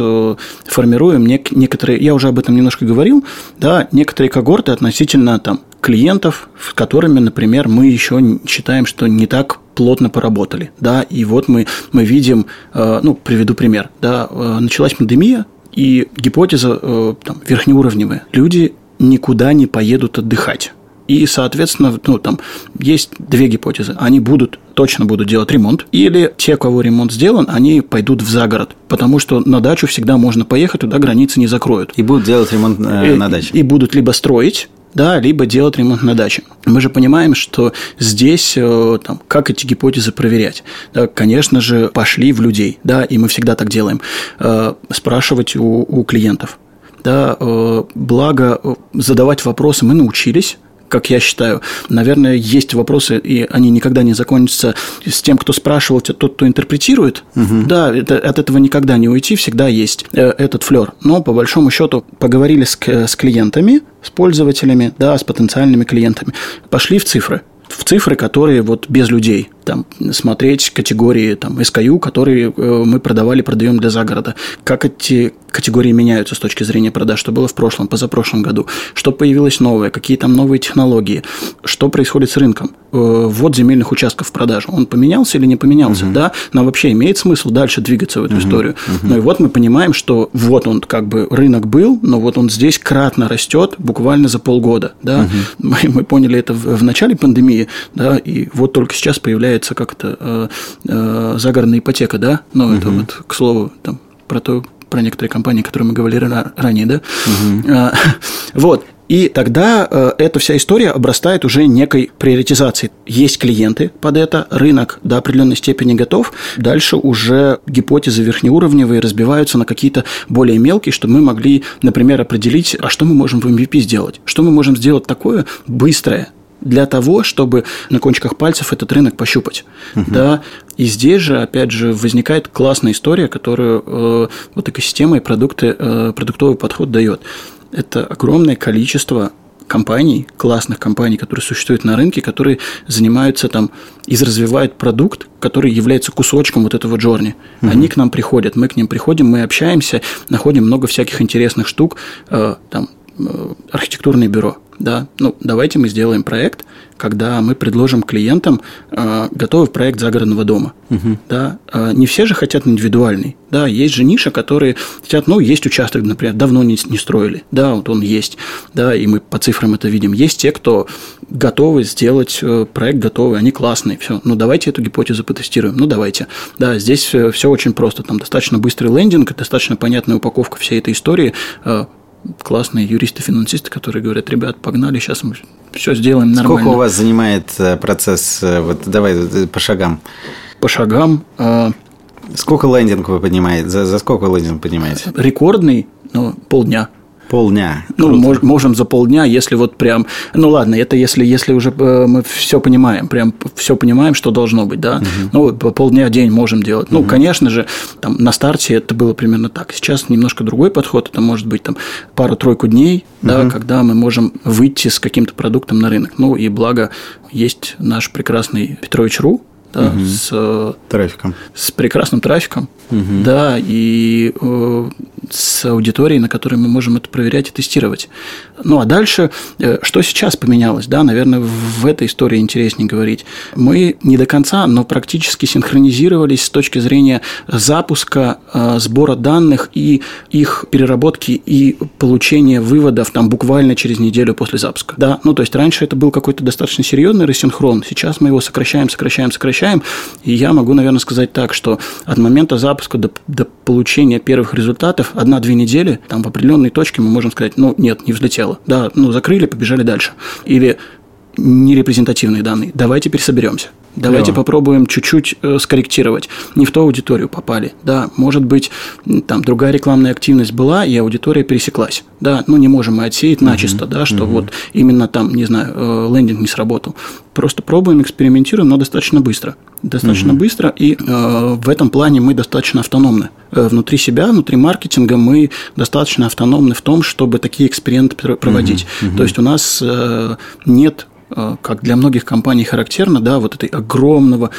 Speaker 3: формируем некоторые, я уже об этом немножко говорил, да, некоторые когорты относительно там, клиентов, с которыми, например, мы еще считаем, что не так плотно поработали. Да? И вот мы, мы видим, э, ну, приведу пример. Да? Э, началась пандемия, и гипотеза э, там, верхнеуровневая. Люди никуда не поедут отдыхать. И, соответственно, ну, там есть две гипотезы. Они будут, точно будут делать ремонт, или те, кого ремонт сделан, они пойдут в загород, потому что на дачу всегда можно поехать, туда границы не закроют.
Speaker 1: И будут делать ремонт э, на даче.
Speaker 3: И, и будут либо строить, да, либо делать ремонт на даче. Мы же понимаем, что здесь, э, там, как эти гипотезы проверять? Да, конечно же, пошли в людей, да, и мы всегда так делаем, э, спрашивать у, у клиентов. Да, э, благо задавать вопросы мы научились, как я считаю. Наверное, есть вопросы, и они никогда не закончатся с тем, кто спрашивал, тот, кто интерпретирует. Угу. Да, это, от этого никогда не уйти, всегда есть э, этот флер. Но по большому счету поговорили с, с клиентами, с пользователями, да, с потенциальными клиентами, пошли в цифры в цифры, которые вот без людей. Там, смотреть категории там, SKU, которые э, мы продавали, продаем для загорода. Как эти категории меняются с точки зрения продаж, что было в прошлом, позапрошлом году, что появилось новое, какие там новые технологии, что происходит с рынком. Э, ввод земельных участков в продажу, он поменялся или не поменялся, угу. да? Нам вообще имеет смысл дальше двигаться в эту угу. историю. Угу. Ну и вот мы понимаем, что вот он как бы рынок был, но вот он здесь кратно растет буквально за полгода, да? Угу. Мы, мы поняли это в, в начале пандемии, да, и вот только сейчас появляется как-то э, э, загородная ипотека, да? Но угу. это вот, к слову, там про то, про некоторые компании, которые мы говорили ранее, да? Угу. Вот. И тогда э, эта вся история обрастает уже некой приоритизацией. Есть клиенты под это, рынок до определенной степени готов. Дальше уже гипотезы верхнеуровневые разбиваются на какие-то более мелкие, чтобы мы могли, например, определить, а что мы можем в MVP сделать, что мы можем сделать такое быстрое, для того, чтобы на кончиках пальцев этот рынок пощупать. Угу. Да? И здесь же, опять же, возникает классная история, которую э, вот экосистема и продукты, э, продуктовый подход дает. Это огромное количество компаний, классных компаний, которые существуют на рынке, которые занимаются там и развивают продукт, который является кусочком вот этого джорни. Угу. Они к нам приходят, мы к ним приходим, мы общаемся, находим много всяких интересных штук, э, там архитектурное бюро. Да, ну давайте мы сделаем проект, когда мы предложим клиентам э, готовый проект загородного дома. Угу. Да, э, не все же хотят индивидуальный. Да, есть же ниша, которые хотят, ну, есть участок, например, давно не, не строили. Да, вот он есть. Да, и мы по цифрам это видим. Есть те, кто готовы сделать э, проект готовый, они классные. Все, ну давайте эту гипотезу потестируем. Ну давайте. Да, здесь все, все очень просто. Там достаточно быстрый лендинг, достаточно понятная упаковка всей этой истории э, классные юристы-финансисты, которые говорят, ребят, погнали, сейчас мы все сделаем нормально.
Speaker 1: Сколько у вас занимает э, процесс, э, вот давай э, по шагам?
Speaker 3: По шагам.
Speaker 1: Сколько лендинг вы поднимаете? За, за сколько лендинг поднимаете?
Speaker 3: Рекордный, ну, полдня.
Speaker 1: Полдня.
Speaker 3: Ну, мож, можем за полдня, если вот прям. Ну ладно, это если, если уже э, мы все понимаем, прям все понимаем, что должно быть, да. Угу. Ну, полдня день можем делать. Угу. Ну, конечно же, там на старте это было примерно так. Сейчас немножко другой подход. Это может быть там пару-тройку дней, угу. да, когда мы можем выйти с каким-то продуктом на рынок. Ну, и благо есть наш прекрасный Петрович Ру, да, угу. с
Speaker 1: трафиком,
Speaker 3: с прекрасным трафиком, угу. да, и э, с аудиторией, на которой мы можем это проверять и тестировать. Ну, а дальше, э, что сейчас поменялось, да, наверное, в этой истории интереснее говорить. Мы не до конца, но практически синхронизировались с точки зрения запуска, э, сбора данных и их переработки и получения выводов там буквально через неделю после запуска. Да, ну, то есть раньше это был какой-то достаточно серьезный рассинхрон, сейчас мы его сокращаем, сокращаем, сокращаем, и я могу, наверное, сказать так, что от момента запуска до, до получения первых результатов одна-две недели, там в определенной точке мы можем сказать, ну, нет, не взлетело. Да, ну, закрыли, побежали дальше. Или нерепрезентативные данные. Давай теперь соберемся. Давайте Клево. попробуем чуть-чуть э, скорректировать. Не в ту аудиторию попали. Да, может быть, там другая рекламная активность была, и аудитория пересеклась. Да, ну не можем мы отсеять начисто, uh-huh. да, что uh-huh. вот именно там, не знаю, э, лендинг не сработал. Просто пробуем, экспериментируем, но достаточно быстро. Достаточно uh-huh. быстро, и э, в этом плане мы достаточно автономны. Э, внутри себя, внутри маркетинга мы достаточно автономны в том, чтобы такие эксперименты проводить. Uh-huh. Uh-huh. То есть у нас э, нет Э, как для многих компаний характерно, да, вот этой огромного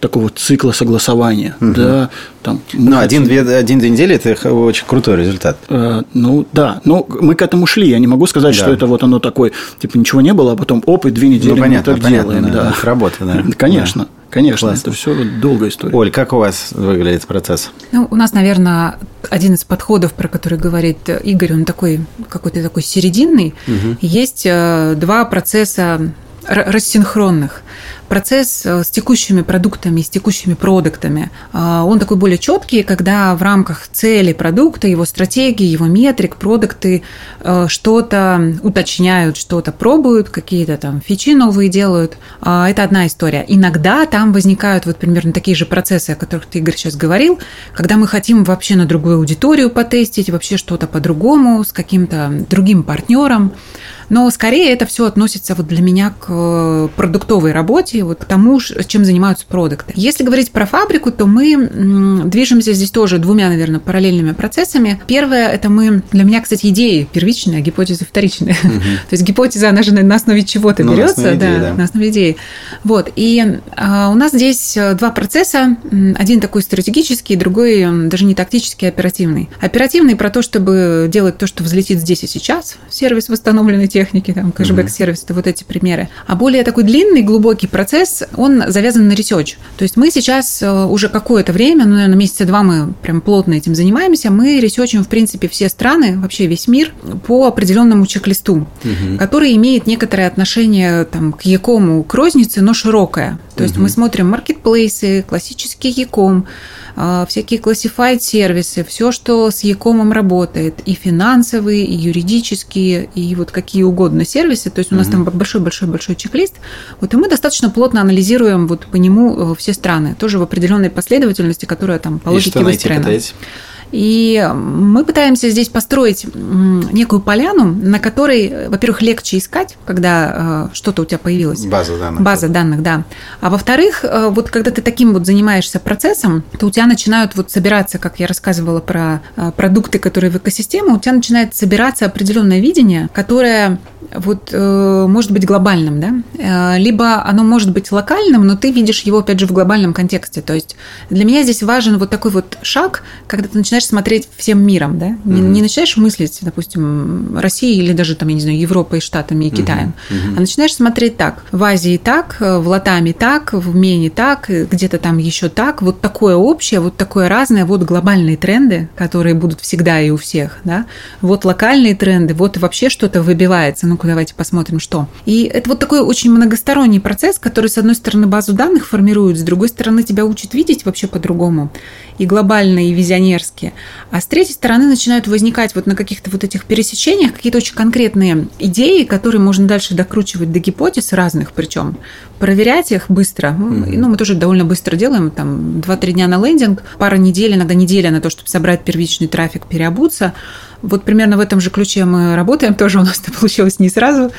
Speaker 3: такого цикла согласования, угу. да,
Speaker 1: там. Ну, один-две один, недели – это очень крутой результат.
Speaker 3: Э, ну, да, но мы к этому шли, я не могу сказать, да. что это вот оно такое, типа, ничего не было, а потом, оп, и две недели ну,
Speaker 1: понятно,
Speaker 3: мы так
Speaker 1: понятно,
Speaker 3: делаем.
Speaker 1: Да, да. работа, да.
Speaker 3: Конечно. Да. Конечно, Классно. это все долгая история.
Speaker 1: Оль, как у вас выглядит процесс?
Speaker 2: Ну, у нас, наверное, один из подходов, про который говорит Игорь, он такой какой-то такой серединный. Угу. Есть э, два процесса рассинхронных. Процесс э, с текущими продуктами, с текущими продуктами, э, он такой более четкий, когда в рамках цели продукта, его стратегии, его метрик, продукты э, что-то уточняют, что-то пробуют, какие-то там фичи новые делают. Это одна история. Иногда там возникают вот примерно такие же процессы, о которых ты, Игорь, сейчас говорил, когда мы хотим вообще на другую аудиторию потестить, вообще что-то по-другому, с каким-то другим партнером. Но скорее это все относится вот для меня к э, продуктовой работе, вот к тому, чем занимаются продукты. Если говорить про фабрику, то мы движемся здесь тоже двумя, наверное, параллельными процессами. Первое – это мы, для меня, кстати, идеи первичные, а гипотезы вторичные. Угу. То есть гипотеза, она же на основе чего-то ну, берется, на да, идеи, да, на основе идеи. Вот. И а, у нас здесь э, два процесса. Один такой стратегический, другой даже не тактический, а оперативный. Оперативный про то, чтобы делать то, что взлетит здесь и сейчас, сервис восстановленный техники, там, кэшбэк-сервис, это вот эти примеры. А более такой длинный, глубокий процесс, он завязан на research. То есть мы сейчас э, уже какое-то время, ну, наверное, месяца два мы прям плотно этим занимаемся, мы ресерчим, в принципе, все страны, вообще весь мир по определенному чек-листу, угу. который имеет некоторое отношение там, к e-commу, к рознице, но широкое. То есть мы смотрим маркетплейсы, классический e-com, а, всякие classified сервисы, все, что с Якомом работает, и финансовые, и юридические, и вот какие угодно сервисы. То есть у нас там большой-большой-большой чек-лист. Вот и мы достаточно плотно анализируем вот по нему э, все страны, тоже в определенной последовательности, которая там по логике выстроена. И мы пытаемся здесь построить некую поляну, на которой, во-первых, легче искать, когда э, что-то у тебя появилось.
Speaker 1: База данных.
Speaker 2: База данных, да. А во-вторых, э, вот когда ты таким вот занимаешься процессом, то у тебя начинают вот собираться, как я рассказывала про э, продукты, которые в экосистеме, у тебя начинает собираться определенное видение, которое вот может быть глобальным, да, либо оно может быть локальным, но ты видишь его опять же в глобальном контексте. То есть для меня здесь важен вот такой вот шаг, когда ты начинаешь начинаешь смотреть всем миром, да? Не, mm-hmm. не начинаешь мыслить, допустим, Россией или даже там, я не знаю, Европой, Штатами и Китаем, mm-hmm. а начинаешь смотреть так. В Азии так, в Латаме так, в Мене так, где-то там еще так. Вот такое общее, вот такое разное, вот глобальные тренды, которые будут всегда и у всех, да? Вот локальные тренды, вот вообще что-то выбивается. Ну-ка, давайте посмотрим, что. И это вот такой очень многосторонний процесс, который, с одной стороны, базу данных формирует, с другой стороны, тебя учит видеть вообще по-другому. И глобально, и визионерски риски. А с третьей стороны начинают возникать вот на каких-то вот этих пересечениях какие-то очень конкретные идеи, которые можно дальше докручивать до гипотез разных, причем проверять их быстро. Mm-hmm. Ну, мы тоже довольно быстро делаем, там 2-3 дня на лендинг, пара недель, иногда неделя на то, чтобы собрать первичный трафик, переобуться. Вот примерно в этом же ключе мы работаем. Тоже у нас это получилось не сразу.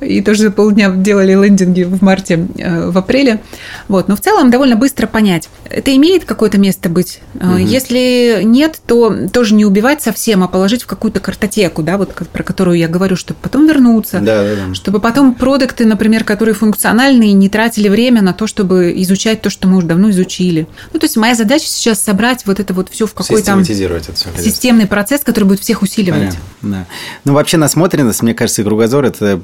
Speaker 2: И тоже за полдня делали лендинги в марте, э, в апреле. Вот. Но в целом довольно быстро понять. Это имеет какое-то место быть? Угу. Если нет, то тоже не убивать совсем, а положить в какую-то картотеку, да, вот про которую я говорю, чтобы потом вернуться. Да, да, да. Чтобы потом продукты, например, которые функциональные, не тратили время на то, чтобы изучать то, что мы уже давно изучили. Ну, то есть моя задача сейчас собрать вот это вот все в какой-то системный процесс, который будет всех усиливать. Понятно,
Speaker 1: да. Ну, вообще насмотренность, мне кажется, и кругозор – это,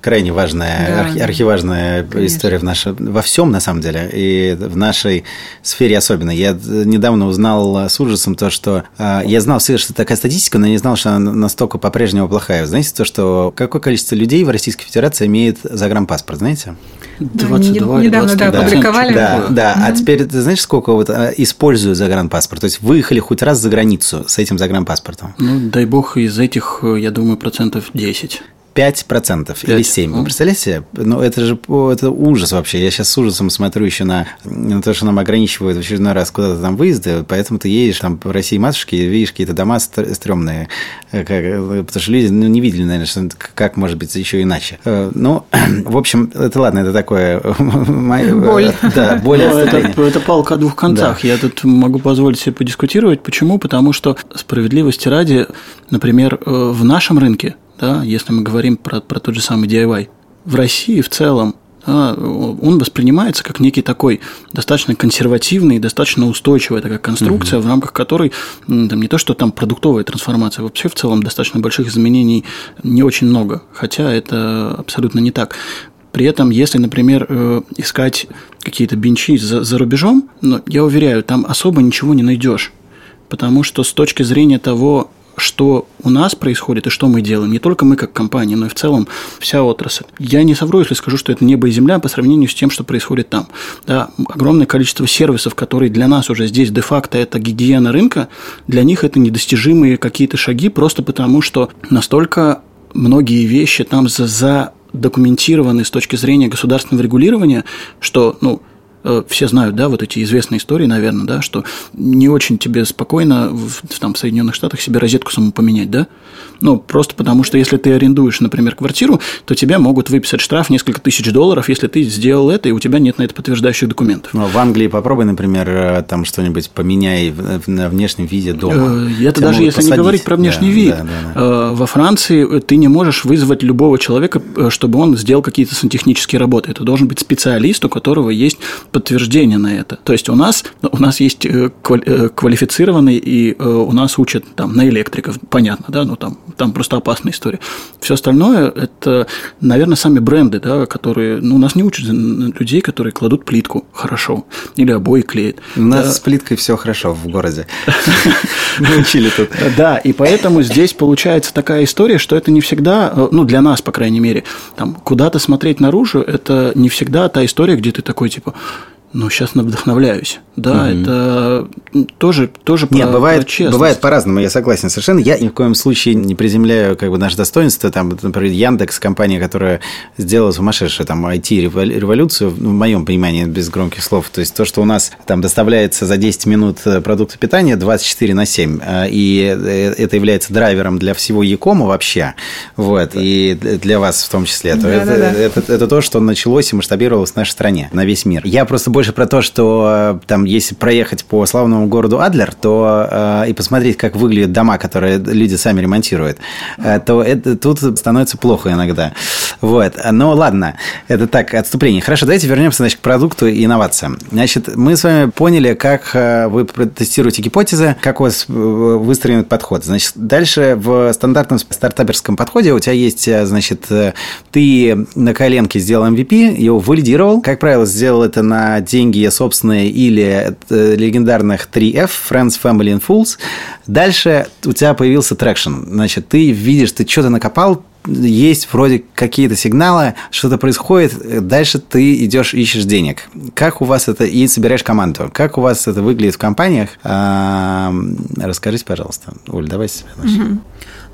Speaker 1: крайне важная, да, архи, архиважная конечно. история в нашем, во всем, на самом деле, и в нашей сфере особенно. Я недавно узнал с ужасом то, что э, я знал все, что такая статистика, но не знал, что она настолько по-прежнему плохая. Знаете, то, что какое количество людей в Российской Федерации имеет загранпаспорт, знаете?
Speaker 2: 22 Недавно, да, опубликовали.
Speaker 1: Да, да. Mm-hmm. А теперь ты знаешь, сколько вот а, используют загранпаспорт? То есть выехали хоть раз за границу с этим загранпаспортом?
Speaker 3: Ну, дай бог, из этих, я думаю, процентов 10.
Speaker 1: 5% 5. или 7%. Вы представляете себе? Ну, это же это ужас вообще. Я сейчас с ужасом смотрю еще на, на то, что нам ограничивают в очередной раз куда-то там выезды, поэтому ты едешь там по России матушки и видишь какие-то дома стрёмные, как, потому что люди ну, не видели, наверное, что, как может быть еще иначе. Э, ну, в общем, это ладно, это такое...
Speaker 2: Боль.
Speaker 1: Да, боль. Ну,
Speaker 3: это, это палка о двух концах. Да. Я тут могу позволить себе подискутировать. Почему? Потому что справедливости ради, например, э, в нашем рынке да, если мы говорим про, про тот же самый DIY, в России в целом да, он воспринимается как некий такой достаточно консервативный, достаточно устойчивая такая конструкция, угу. в рамках которой там, не то, что там продуктовая трансформация, вообще в целом достаточно больших изменений не очень много, хотя это абсолютно не так. При этом, если, например, э, искать какие-то бенчи за, за рубежом, ну, я уверяю, там особо ничего не найдешь. Потому что с точки зрения того, что у нас происходит и что мы делаем. Не только мы как компания, но и в целом вся отрасль. Я не совру, если скажу, что это небо и земля по сравнению с тем, что происходит там. Да, огромное количество сервисов, которые для нас уже здесь де-факто это гигиена рынка, для них это недостижимые какие-то шаги, просто потому что настолько многие вещи там за, за документированы с точки зрения государственного регулирования, что, ну, все знают, да, вот эти известные истории, наверное, да, что не очень тебе спокойно в, там, в Соединенных Штатах себе розетку саму поменять, да? Ну, просто потому что если ты арендуешь, например, квартиру, то тебе могут выписать штраф несколько тысяч долларов, если ты сделал это, и у тебя нет на это подтверждающих документов.
Speaker 1: Ну, вАнглии попробуй, например, э, там что-нибудь поменяй на внешнем виде дома.
Speaker 3: Э, это даже если посадить. не говорить про внешний да, вид. Да, да, да. Во Франции ты не можешь вызвать любого человека, чтобы он сделал какие-то сантехнические работы. Это должен быть специалист, у которого есть подтверждение на это. То есть у нас, у нас есть э, э, квалифицированный, и э, у нас учат там на электриков, понятно, да, ну там, там просто опасная история. Все остальное – это, наверное, сами бренды, да, которые, ну, у нас не учат людей, которые кладут плитку хорошо или обои клеят.
Speaker 1: У нас да. с плиткой все хорошо в городе. Научили тут.
Speaker 3: Да, и поэтому здесь получается такая история, что это не всегда, ну, для нас, по крайней мере, там, куда-то смотреть наружу, это не всегда та история, где ты такой, типа, ну, сейчас вдохновляюсь. Да, угу. это тоже, тоже
Speaker 1: Нет, про, бывает, про бывает по-разному, я согласен совершенно. Я ни в коем случае не приземляю как бы наше достоинство. Там, например, Яндекс, компания, которая сделала сумасшедшую там IT-революцию, в моем понимании, без громких слов. То есть то, что у нас там доставляется за 10 минут э, продукты питания 24 на 7, э, и э, это является драйвером для всего Якома вообще, вот, и для вас в том числе, то да, это, да, да. Это, это, это то, что началось и масштабировалось в нашей стране на весь мир. Я просто больше про то, что там, если проехать по славному городу Адлер, то э, и посмотреть, как выглядят дома, которые люди сами ремонтируют, э, то это, тут становится плохо иногда. Вот. Но ладно, это так, отступление. Хорошо, давайте вернемся значит, к продукту и инновациям. Значит, мы с вами поняли, как э, вы тестируете гипотезы, как у вас э, выстроен подход. Значит, дальше в стандартном стартаперском подходе у тебя есть, э, значит, ты на коленке сделал MVP, его валидировал. Как правило, сделал это на деньги собственные или легендарных 3F, Friends, Family and Fools. Дальше у тебя появился traction. Значит, ты видишь, ты что-то накопал, есть вроде какие-то сигналы, что-то происходит, дальше ты идешь ищешь денег. Как у вас это и собираешь команду? Как у вас это выглядит в компаниях? А, расскажите, пожалуйста. Оль, давай себя начнем.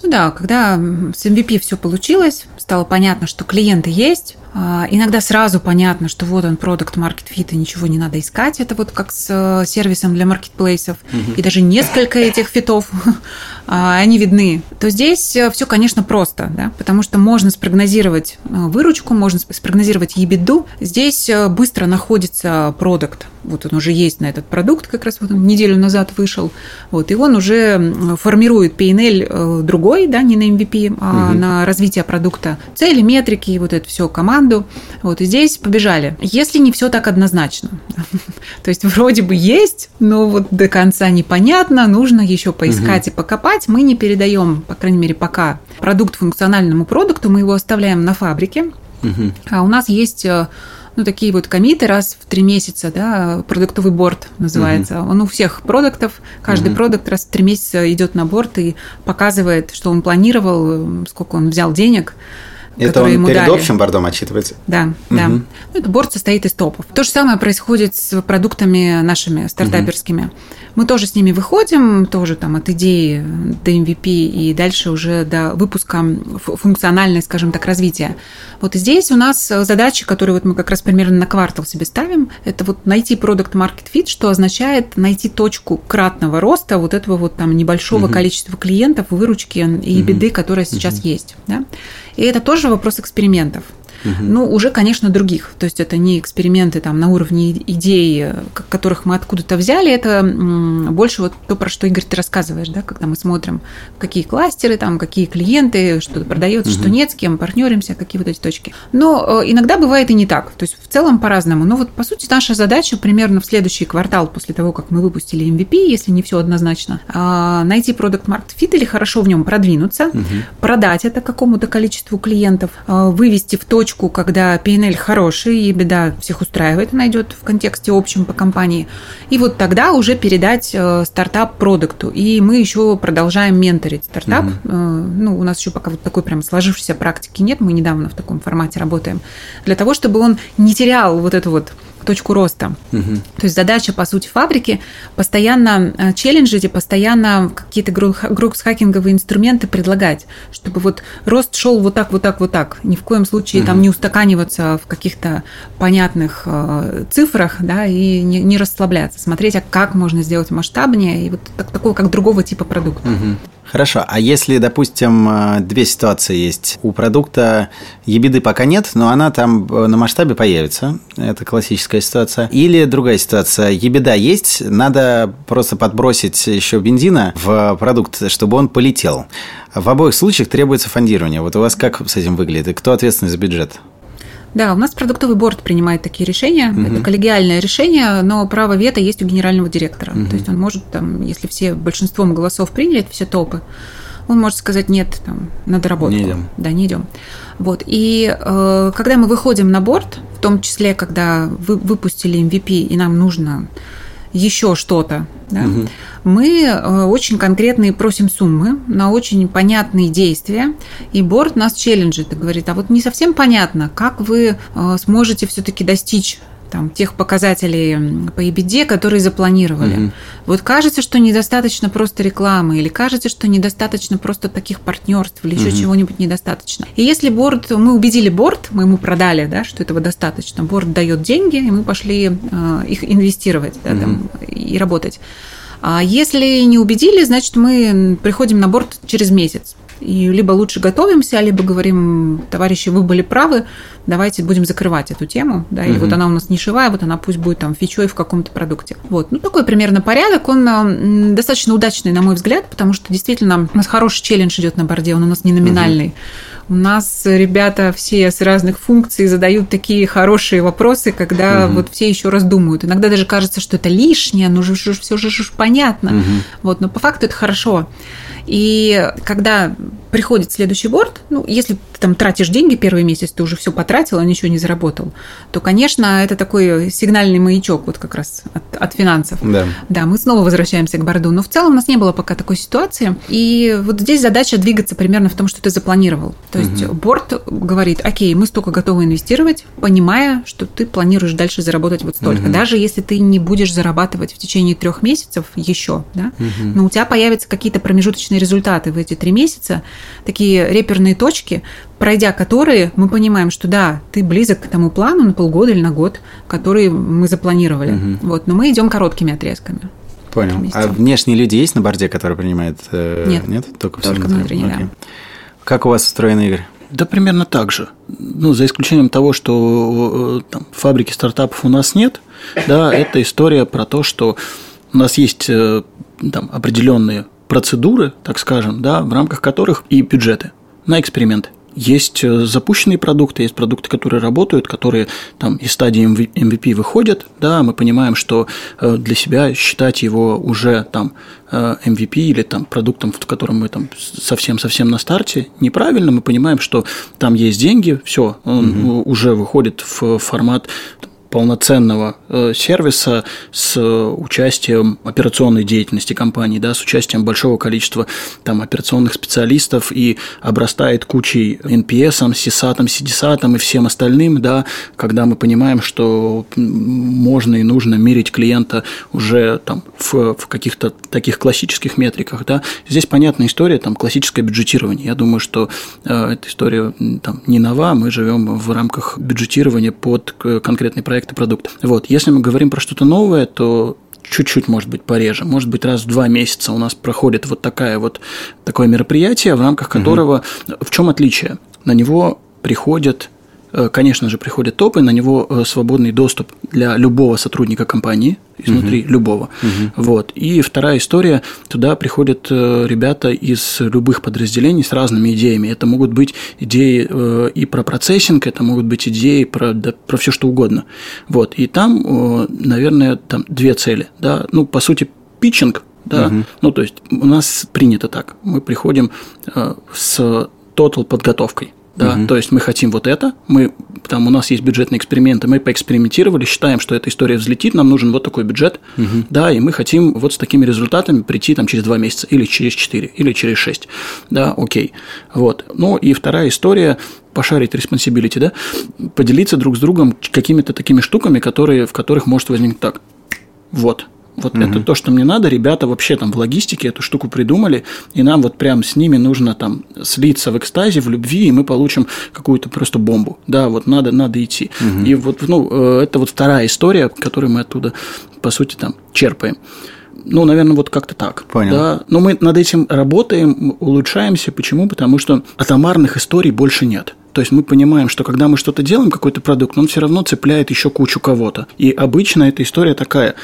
Speaker 2: Ну да, когда с MVP все получилось, стало понятно, что клиенты есть, а, иногда сразу понятно, что вот он product market fit, и ничего не надо искать. Это вот как с э, сервисом для маркетплейсов. Угу. И даже несколько этих фитов они видны, то здесь э, все, конечно, просто, да, потому что можно спрогнозировать э, выручку, можно спрогнозировать ебеду. Здесь э, быстро находится продукт, вот он уже есть на этот продукт, как раз вот он неделю назад вышел, вот, и он уже формирует PNL другой, да, не на MVP, а угу. на развитие продукта, цели, метрики, вот это все, команду, вот, и здесь побежали. Если не все так однозначно, то есть вроде бы есть, но вот до конца непонятно, нужно еще поискать угу. и покопать, мы не передаем, по крайней мере, пока продукт функциональному продукту, мы его оставляем на фабрике, угу. а у нас есть э, ну, такие вот комиты раз в три месяца, да, продуктовый борт называется. Угу. Он у всех продуктов, каждый угу. продукт раз в три месяца идет на борт и показывает, что он планировал, сколько он взял денег.
Speaker 1: Это он ему перед дали. общим бордом отчитывается?
Speaker 2: Да, угу. да. Ну, это борт состоит из топов. То же самое происходит с продуктами нашими стартаперскими. Угу. Мы тоже с ними выходим, тоже там от идеи до MVP и дальше уже до выпуска функциональной, скажем так, развития. Вот здесь у нас задачи, которые вот мы как раз примерно на квартал себе ставим, это вот найти продукт market fit, что означает найти точку кратного роста вот этого вот там небольшого угу. количества клиентов, выручки и беды, которая сейчас угу. есть. Да? И это тоже вопрос экспериментов. Угу. Ну, уже, конечно, других. То есть это не эксперименты там на уровне идей, которых мы откуда-то взяли, это больше вот то, про что, Игорь, ты рассказываешь, да, когда мы смотрим, какие кластеры, там, какие клиенты, что продается, угу. что нет, с кем партнеримся, какие вот эти точки. Но э, иногда бывает и не так. То есть в целом по-разному. Но вот, по сути, наша задача примерно в следующий квартал после того, как мы выпустили MVP, если не все однозначно, а, найти продукт market fit или хорошо в нем продвинуться, угу. продать это какому-то количеству клиентов, а, вывести в точку точку, когда PNL хороший, и беда всех устраивает, она идет в контексте общем по компании. И вот тогда уже передать э, стартап продукту. И мы еще продолжаем менторить стартап. Угу. Ну, у нас еще пока вот такой прям сложившейся практики нет, мы недавно в таком формате работаем. Для того, чтобы он не терял вот эту вот точку роста. Угу. То есть задача, по сути, фабрики постоянно э, челленджить и постоянно какие-то групп-хакинговые инструменты предлагать, чтобы вот рост шел вот так, вот так, вот так. Ни в коем случае угу. там не устаканиваться в каких-то понятных э, цифрах, да, и не, не расслабляться, смотреть, а как можно сделать масштабнее и вот так, такого, как другого типа продукта.
Speaker 1: Угу. Хорошо, а если, допустим, э, две ситуации есть. У продукта ебеды пока нет, но она там э, на масштабе появится. Это классическая ситуация. Или другая ситуация. Ебеда есть, надо просто подбросить еще бензина в продукт, чтобы он полетел. В обоих случаях требуется фондирование. Вот у вас как с этим выглядит? И кто ответственный за бюджет?
Speaker 2: Да, у нас продуктовый борт принимает такие решения. Угу. Это коллегиальное решение, но право вето есть у генерального директора. Угу. То есть он может, там, если все большинством голосов приняли, это все топы, он может сказать нет, там, на доработку.
Speaker 1: Не идем.
Speaker 2: Да, не идем. Вот. И э, когда мы выходим на борт, в том числе, когда вы выпустили MVP, и нам нужно еще что-то, да, угу. мы э, очень конкретные просим суммы на очень понятные действия, и борт нас челленджит и говорит, а вот не совсем понятно, как вы э, сможете все-таки достичь там, тех показателей по EBD, которые запланировали. Угу. Вот кажется, что недостаточно просто рекламы, или кажется, что недостаточно просто таких партнерств, или еще угу. чего-нибудь недостаточно. И если борт, мы убедили борт, мы ему продали, да, что этого достаточно, борт дает деньги, и мы пошли э, их инвестировать да, угу. там, и работать. А если не убедили, значит, мы приходим на борт через месяц. И либо лучше готовимся, либо говорим, товарищи, вы были правы, давайте будем закрывать эту тему, да, или угу. вот она у нас нишевая, вот она пусть будет там фичой в каком-то продукте. Вот, ну такой примерно порядок, он достаточно удачный, на мой взгляд, потому что действительно у нас хороший челлендж идет на борде, он у нас не номинальный. Угу. У нас ребята все с разных функций задают такие хорошие вопросы, когда угу. вот все еще раздумывают. Иногда даже кажется, что это лишнее, но же, все же понятно. Угу. Вот, но по факту это хорошо. И когда приходит следующий борт, ну, если ты там тратишь деньги первый месяц, ты уже все потратил, а ничего не заработал, то, конечно, это такой сигнальный маячок вот как раз от, от финансов.
Speaker 1: Да.
Speaker 2: да, мы снова возвращаемся к борду. Но в целом у нас не было пока такой ситуации. И вот здесь задача двигаться примерно в том, что ты запланировал. То есть угу. борт говорит, окей, мы столько готовы инвестировать, понимая, что ты планируешь дальше заработать вот столько. Угу. Даже если ты не будешь зарабатывать в течение трех месяцев еще, да, угу. но у тебя появятся какие-то промежуточные результаты в эти три месяца, такие реперные точки, пройдя которые мы понимаем, что да, ты близок к тому плану на полгода или на год, который мы запланировали. Угу. Вот, но мы идем короткими отрезками.
Speaker 1: Понял. А внешние люди есть на борде, которые принимают?
Speaker 2: Э, нет.
Speaker 1: Нет?
Speaker 2: Только, Только внутренние, да.
Speaker 1: Как у вас устроен Игорь?
Speaker 3: Да, примерно так же. Ну, за исключением того, что э, там, фабрики стартапов у нас нет, да, это история про то, что у нас есть э, там, определенные процедуры, так скажем, да, в рамках которых и бюджеты на эксперименты. Есть э, запущенные продукты, есть продукты, которые работают, которые там из стадии MVP выходят, да, мы понимаем, что э, для себя считать его уже там э, MVP или там продуктом, в котором мы там совсем-совсем на старте, неправильно, мы понимаем, что там есть деньги, все, он угу. уже выходит в формат полноценного э, сервиса с участием операционной деятельности компании, да, с участием большого количества там, операционных специалистов и обрастает кучей NPS, CSAT, CDSAT и всем остальным, да, когда мы понимаем, что можно и нужно мерить клиента уже там, в, в каких-то таких классических метриках. Да. Здесь понятная история, там, классическое бюджетирование. Я думаю, что э, эта история там, не нова, мы живем в рамках бюджетирования под конкретный проект проект и продукт. Вот. Если мы говорим про что-то новое, то чуть-чуть, может быть, пореже. Может быть, раз в два месяца у нас проходит вот, такая вот такое мероприятие, в рамках которого... Угу. В чем отличие? На него приходят Э, конечно же, приходят топы, на него э, свободный доступ для любого сотрудника компании, изнутри угу. любого. Угу. Вот. И вторая история, туда приходят э, ребята из любых подразделений с разными идеями. Это могут быть идеи и про процессинг, это могут быть идеи про, да, про все что угодно. Вот. И там, наверное, там две цели. Да? Ну, по сути, питчинг, да, угу. ну, то есть у нас принято так. Мы приходим с тотал подготовкой да, угу. то есть мы хотим вот это, мы там у нас есть бюджетные эксперименты, мы поэкспериментировали, считаем, что эта история взлетит, нам нужен вот такой бюджет, угу. да, и мы хотим вот с такими результатами прийти там через два месяца или через четыре или через шесть, да, окей, вот. Ну и вторая история пошарить responsibility, да, поделиться друг с другом какими-то такими штуками, которые, в которых может возникнуть так, вот, вот угу. это то, что мне надо. Ребята вообще там в логистике эту штуку придумали, и нам вот прям с ними нужно там слиться в экстазе, в любви, и мы получим какую-то просто бомбу. Да, вот надо, надо идти. Угу. И вот, ну, э, это вот вторая история, которую мы оттуда, по сути, там черпаем. Ну, наверное, вот как-то так.
Speaker 1: Понял.
Speaker 3: Да? Но мы над этим работаем, улучшаемся. Почему? Потому что атомарных историй больше нет. То есть мы понимаем, что когда мы что-то делаем, какой-то продукт, он все равно цепляет еще кучу кого-то. И обычно эта история такая: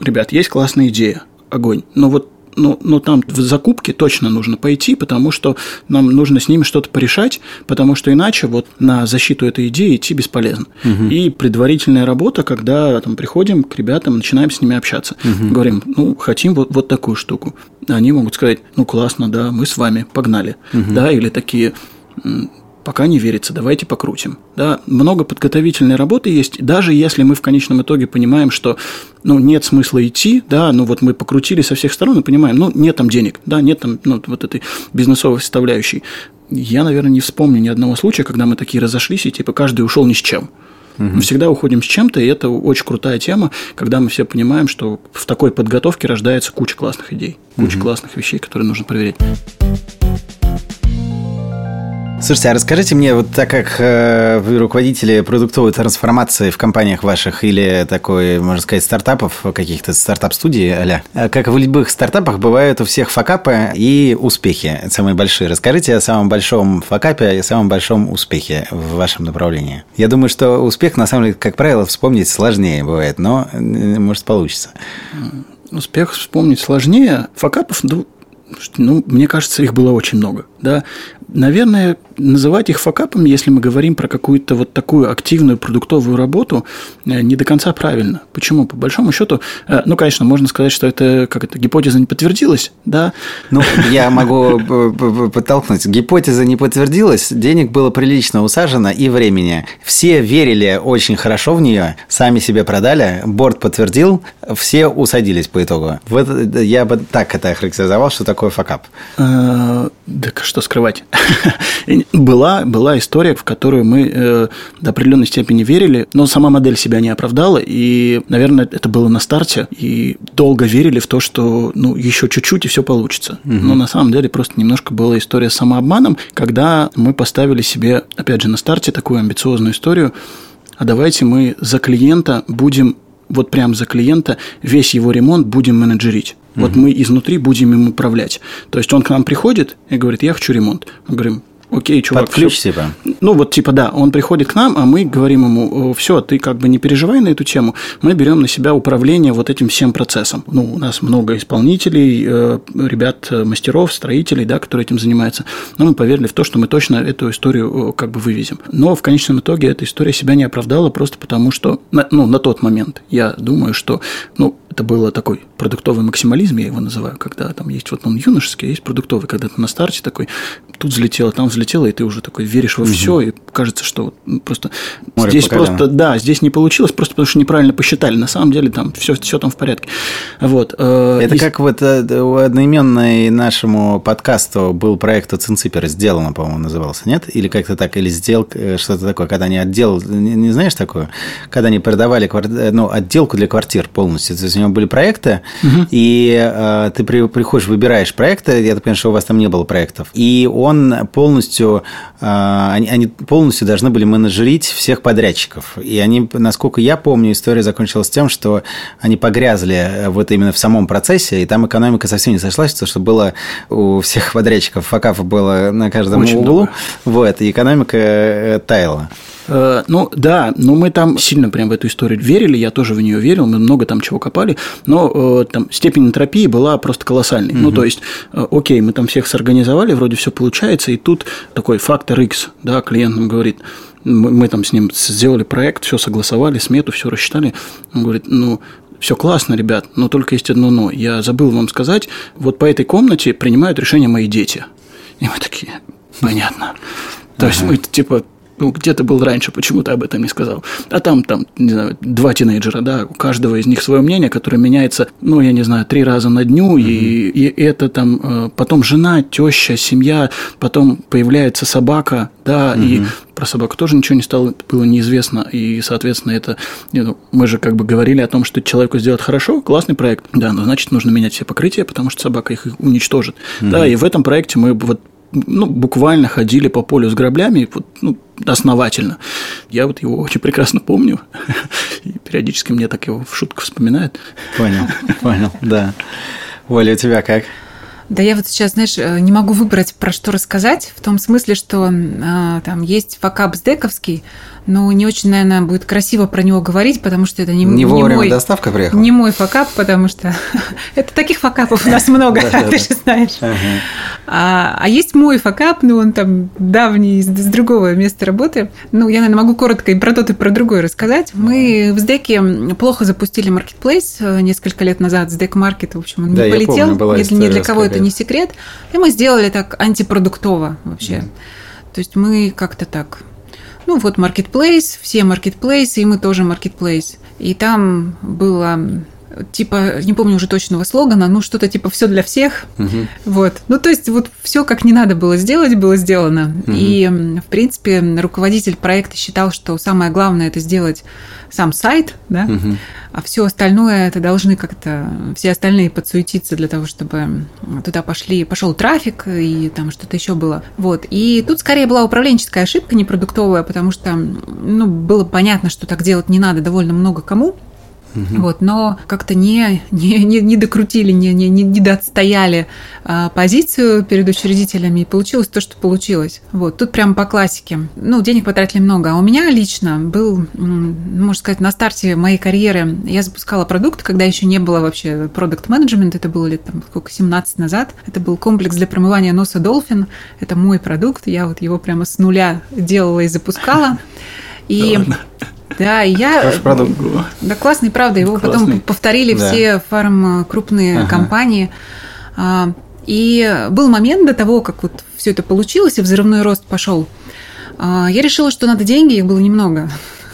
Speaker 3: ребят, есть классная идея, огонь, но вот но, но там в закупке точно нужно пойти, потому что нам нужно с ними что-то порешать, потому что иначе вот на защиту этой идеи идти бесполезно. Угу. И предварительная работа, когда там приходим к ребятам, начинаем с ними общаться, угу. говорим, ну хотим вот, вот такую штуку. Они могут сказать, ну классно, да, мы с вами, погнали, угу. да, или такие пока не верится, давайте покрутим. Да, много подготовительной работы есть, даже если мы в конечном итоге понимаем, что ну, нет смысла идти, да, ну вот мы покрутили со всех сторон и понимаем, ну нет там денег, да, нет там ну, вот этой бизнесовой составляющей. Я, наверное, не вспомню ни одного случая, когда мы такие разошлись, и типа каждый ушел ни с чем. Угу. Мы всегда уходим с чем-то, и это очень крутая тема, когда мы все понимаем, что в такой подготовке рождается куча классных идей, куча угу. классных вещей, которые нужно проверять.
Speaker 1: Слушайте, а расскажите мне, вот так как э, вы руководители продуктовой трансформации в компаниях ваших или такой, можно сказать, стартапов, каких-то стартап-студий, э, как в любых стартапах, бывают у всех факапы и успехи самые большие. Расскажите о самом большом факапе и самом большом успехе в вашем направлении. Я думаю, что успех, на самом деле, как правило, вспомнить сложнее бывает, но, может, получится.
Speaker 3: Успех вспомнить сложнее. Факапов, ну, ну, мне кажется, их было очень много. Да? Наверное, называть их факапами, если мы говорим про какую-то вот такую активную продуктовую работу, э, не до конца правильно. Почему? По большому счету, э, ну, конечно, можно сказать, что это как это гипотеза не подтвердилась, да?
Speaker 1: Ну, я могу подтолкнуть. Гипотеза не подтвердилась, денег было прилично усажено и времени. Все верили очень хорошо в нее, сами себе продали, борт подтвердил, все усадились по итогу. Вот я бы так это охарактеризовал, что такое факап.
Speaker 3: Так что скрывать? была, была история, в которую мы э, до определенной степени верили, но сама модель себя не оправдала, и, наверное, это было на старте, и долго верили в то, что ну, еще чуть-чуть и все получится. Угу. Но на самом деле просто немножко была история с самообманом, когда мы поставили себе, опять же, на старте такую амбициозную историю, а давайте мы за клиента будем вот прям за клиента весь его ремонт будем менеджерить. Вот мы изнутри будем им управлять. То есть он к нам приходит и говорит, я хочу ремонт. Мы говорим, окей, чувак.
Speaker 1: Под ключ, всё... типа?
Speaker 3: Ну, вот типа, да, он приходит к нам, а мы говорим ему, все, ты как бы не переживай на эту тему, мы берем на себя управление вот этим всем процессом. Ну, у нас много исполнителей, э, ребят, э, мастеров, строителей, да, которые этим занимаются, но мы поверили в то, что мы точно эту историю э, как бы вывезем. Но в конечном итоге эта история себя не оправдала просто потому, что, ну, на тот момент я думаю, что, ну, это было такой продуктовый максимализм, я его называю, когда там есть вот он юношеский, а есть продуктовый, когда ты на старте такой, тут взлетело, там взлетело, и ты уже такой веришь во угу. все, и кажется, что просто Море здесь просто, да, здесь не получилось, просто потому что неправильно посчитали. На самом деле там все, все там в порядке. Вот.
Speaker 1: Э, это и... как вот э, одноименный нашему подкасту был проект от Цинципера сделано, по-моему, назывался, нет? Или как-то так, или сделал э, что-то такое, когда они отдел, не, не знаешь такое? Когда они продавали ну, отделку для квартир полностью. То есть него были проекты, угу. и э, ты при, приходишь, выбираешь проекты, я так понимаю, что у вас там не было проектов, и он полностью, э, они, они полностью должны были менеджерить всех подрядчиков. И они, насколько я помню, история закончилась тем, что они погрязли вот именно в самом процессе, и там экономика совсем не сошлась, потому что было у всех подрядчиков факапов было на каждом Очень углу, много. вот, и экономика э, таяла.
Speaker 3: Э, ну да, но мы там сильно прям в эту историю верили, я тоже в нее верил, мы много там чего копали, но э, там степень энтропии была просто колоссальной. Угу. Ну то есть, э, окей, мы там всех сорганизовали, вроде все получается, и тут такой фактор X, да, клиент нам говорит, мы, мы там с ним сделали проект, все согласовали, смету, все рассчитали, он говорит, ну все классно, ребят, но только есть одно но. Я забыл вам сказать, вот по этой комнате принимают решение мои дети. И мы такие, понятно. То есть мы типа ну, где ты был раньше, почему ты об этом не сказал? А там, там, не знаю, два тинейджера, да, у каждого из них свое мнение, которое меняется, ну, я не знаю, три раза на дню, mm-hmm. и, и это там, э, потом жена, теща, семья, потом появляется собака, да, mm-hmm. и про собаку тоже ничего не стало, было неизвестно, и, соответственно, это, ну, мы же как бы говорили о том, что человеку сделать хорошо, классный проект, да, но значит, нужно менять все покрытия, потому что собака их уничтожит, mm-hmm. да, и в этом проекте мы вот ну, буквально ходили по полю с граблями, вот, ну, основательно. Я вот его очень прекрасно помню, и периодически мне так его в шутку вспоминает.
Speaker 1: Понял, понял, да. Оля, у тебя как?
Speaker 2: Да я вот сейчас, знаешь, э, не могу выбрать, про что рассказать, в том смысле, что э, там есть факап сдековский, но не очень, наверное, будет красиво про него говорить, потому что это не,
Speaker 1: не,
Speaker 2: не
Speaker 1: мой... доставка приехала?
Speaker 2: Не мой факап, потому что это таких факапов у нас много, ты же знаешь. А, а есть мой факап, ну, он там давний, с другого места работы. Ну, я, наверное, могу коротко и про тот, и про другой рассказать. Мы в СДЭКе плохо запустили маркетплейс э, несколько лет назад. СДЭК Маркет, в общем, он не полетел. Ни для кого это не секрет. И мы сделали так антипродуктово вообще. То есть мы как-то так ну вот marketplace, все marketplace, и мы тоже marketplace. И там было типа, не помню уже точного слогана, ну что-то типа все для всех. Угу. Вот. Ну, то есть, вот все как не надо было сделать, было сделано. Угу. И, в принципе, руководитель проекта считал, что самое главное это сделать сам сайт, да, угу. а все остальное это должны как-то все остальные подсуетиться для того, чтобы туда пошли, пошел трафик и там что-то еще было. Вот. И тут скорее была управленческая ошибка, не продуктовая, потому что ну, было понятно, что так делать не надо довольно много кому. Угу. Вот, но как-то не, не, не, не докрутили, не, не, не доотстояли а, позицию перед учредителями, и получилось то, что получилось. Вот, тут прям по классике. Ну, денег потратили много. А у меня лично был, можно сказать, на старте моей карьеры я запускала продукт, когда еще не было вообще продукт менеджмент это было лет там сколько, 17 назад. Это был комплекс для промывания носа Dolphin. Это мой продукт, я вот его прямо с нуля делала и запускала. И да, я... Хороший продукт. Да, классный, правда. Его классный. потом повторили да. все фарм крупные ага. компании. А, и был момент до того, как вот все это получилось, и взрывной рост пошел. А, я решила, что надо деньги, их было немного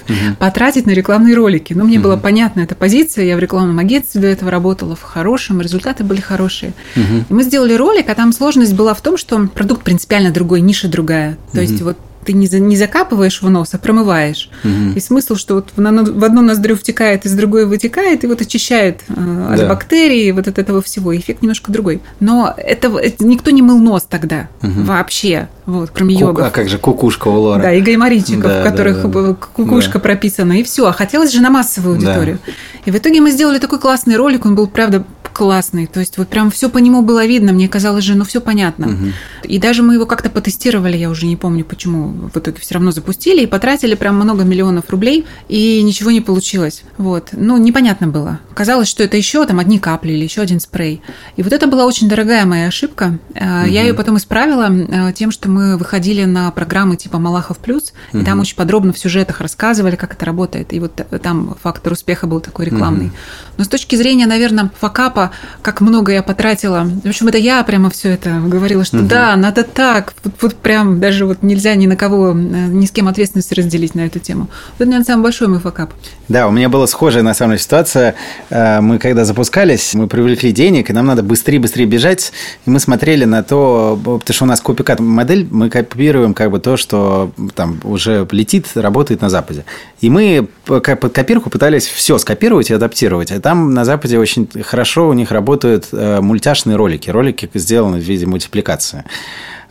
Speaker 2: угу. потратить на рекламные ролики. Но мне угу. была понятна эта позиция, я в рекламном агентстве до этого работала в хорошем, результаты были хорошие. Угу. И мы сделали ролик, а там сложность была в том, что продукт принципиально другой, ниша другая. То угу. есть вот ты не, за, не закапываешь в нос, а промываешь. Угу. И смысл, что вот в, в одну ноздрю втекает, из другой вытекает, и вот очищает э, от да. бактерий, вот от этого всего. Эффект немножко другой. Но это, это никто не мыл нос тогда угу. вообще, вот, кроме Ку- йогов.
Speaker 1: А как же кукушка у Лоры?
Speaker 2: Да, и гайморитчиков, да, в которых да, да. кукушка да. прописана, и все. А хотелось же на массовую аудиторию. Да. И в итоге мы сделали такой классный ролик, он был, правда, классный. То есть вот прям все по нему было видно. Мне казалось же, ну все понятно. Угу. И даже мы его как-то потестировали, я уже не помню почему. В итоге все равно запустили и потратили прям много миллионов рублей, и ничего не получилось. Вот. Ну, непонятно было. Казалось, что это еще там одни капли или еще один спрей. И вот это была очень дорогая моя ошибка. Угу. Я ее потом исправила э, тем, что мы выходили на программы типа Малахов плюс, угу. и там очень подробно в сюжетах рассказывали, как это работает. И вот э, там фактор успеха был такой рекламный. Угу. Но с точки зрения, наверное, факапа как много я потратила. В общем, это я прямо все это говорила, что угу. да, надо так. Вот, вот прям даже вот нельзя ни на кого, э, ни с кем ответственность разделить на эту тему. Вот, наверное, самый большой мой факап.
Speaker 1: Да, у меня была схожая, на самом деле, ситуация. Э, мы когда запускались, мы привлекли денег, и нам надо быстрее-быстрее бежать. И мы смотрели на то, потому что у нас копикат модель, мы копируем как бы то, что там уже летит, работает на Западе. И мы под копирку пытались все скопировать и адаптировать. А там на Западе очень хорошо у них работают э, мультяшные ролики. Ролики сделаны в виде мультипликации.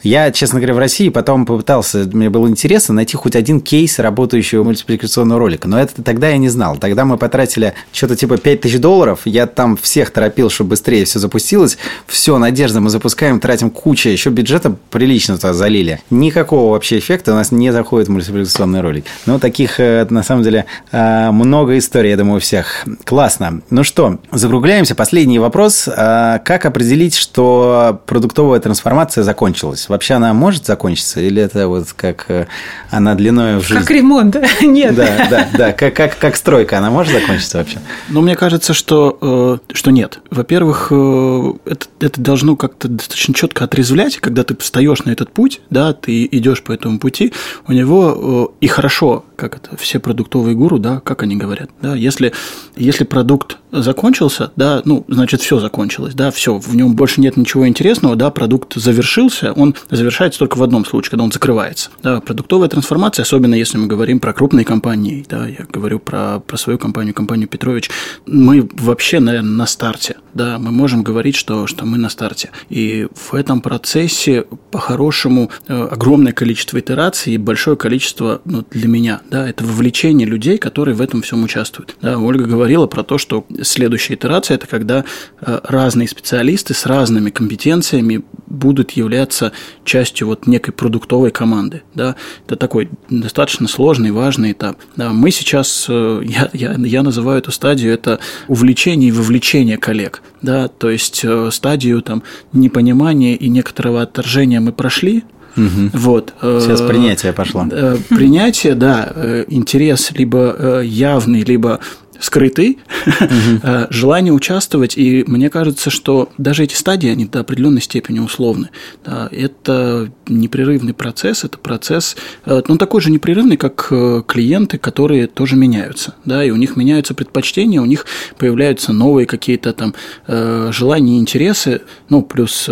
Speaker 1: Я, честно говоря, в России потом попытался, мне было интересно найти хоть один кейс работающего мультипликационного ролика, но это тогда я не знал. Тогда мы потратили что-то типа 5000 долларов, я там всех торопил, чтобы быстрее все запустилось. Все, надежда, мы запускаем, тратим кучу, еще бюджета прилично туда залили. Никакого вообще эффекта у нас не заходит мультипликационный ролик. Но таких, э, на самом деле, э, много историй, я думаю, у всех. Классно. Ну что, закругляемся. Последний вопрос. Э, как определить, что продуктовая трансформация закончилась? Вообще она может закончиться, или это вот как э, она длиной в жизнь?
Speaker 2: Как ремонт, нет.
Speaker 1: Да, да, да. Как, как, как стройка, она может закончиться вообще?
Speaker 3: Ну, мне кажется, что, э, что нет. Во-первых, э, это, это должно как-то достаточно четко отрезвлять, когда ты встаешь на этот путь, да, ты идешь по этому пути, у него и хорошо, как это, все продуктовые гуру, да, как они говорят, да, если, если продукт закончился, да, ну, значит, все закончилось, да, все, в нем больше нет ничего интересного, да, продукт завершился, он завершается только в одном случае, когда он закрывается. Да, продуктовая трансформация, особенно если мы говорим про крупные компании, да, я говорю про, про свою компанию, компанию Петрович, мы вообще, наверное, на старте, да, мы можем говорить, что, что мы на старте. И в этом процессе, по-хорошему, э, огромное количество итераций и большое количество, ну, для меня, да, это вовлечение людей, которые в этом всем участвуют. Да, Ольга говорила про то, что следующая итерация – это когда э, разные специалисты с разными компетенциями будут являться частью вот некой продуктовой команды. Да? Это такой достаточно сложный, важный этап. Да, мы сейчас, э, я, я, я называю эту стадию, это увлечение и вовлечение коллег. Да? То есть э, стадию там, непонимания и некоторого отторжения мы прошли,
Speaker 1: Угу. Вот. Сейчас принятие пошло.
Speaker 3: Принятие, да, интерес либо явный, либо скрытый, угу. желание участвовать, и мне кажется, что даже эти стадии, они до определенной степени условны. Да, это непрерывный процесс, это процесс, э, ну, такой же непрерывный, как э, клиенты, которые тоже меняются, да, и у них меняются предпочтения, у них появляются новые какие-то там желания, интересы, ну, плюс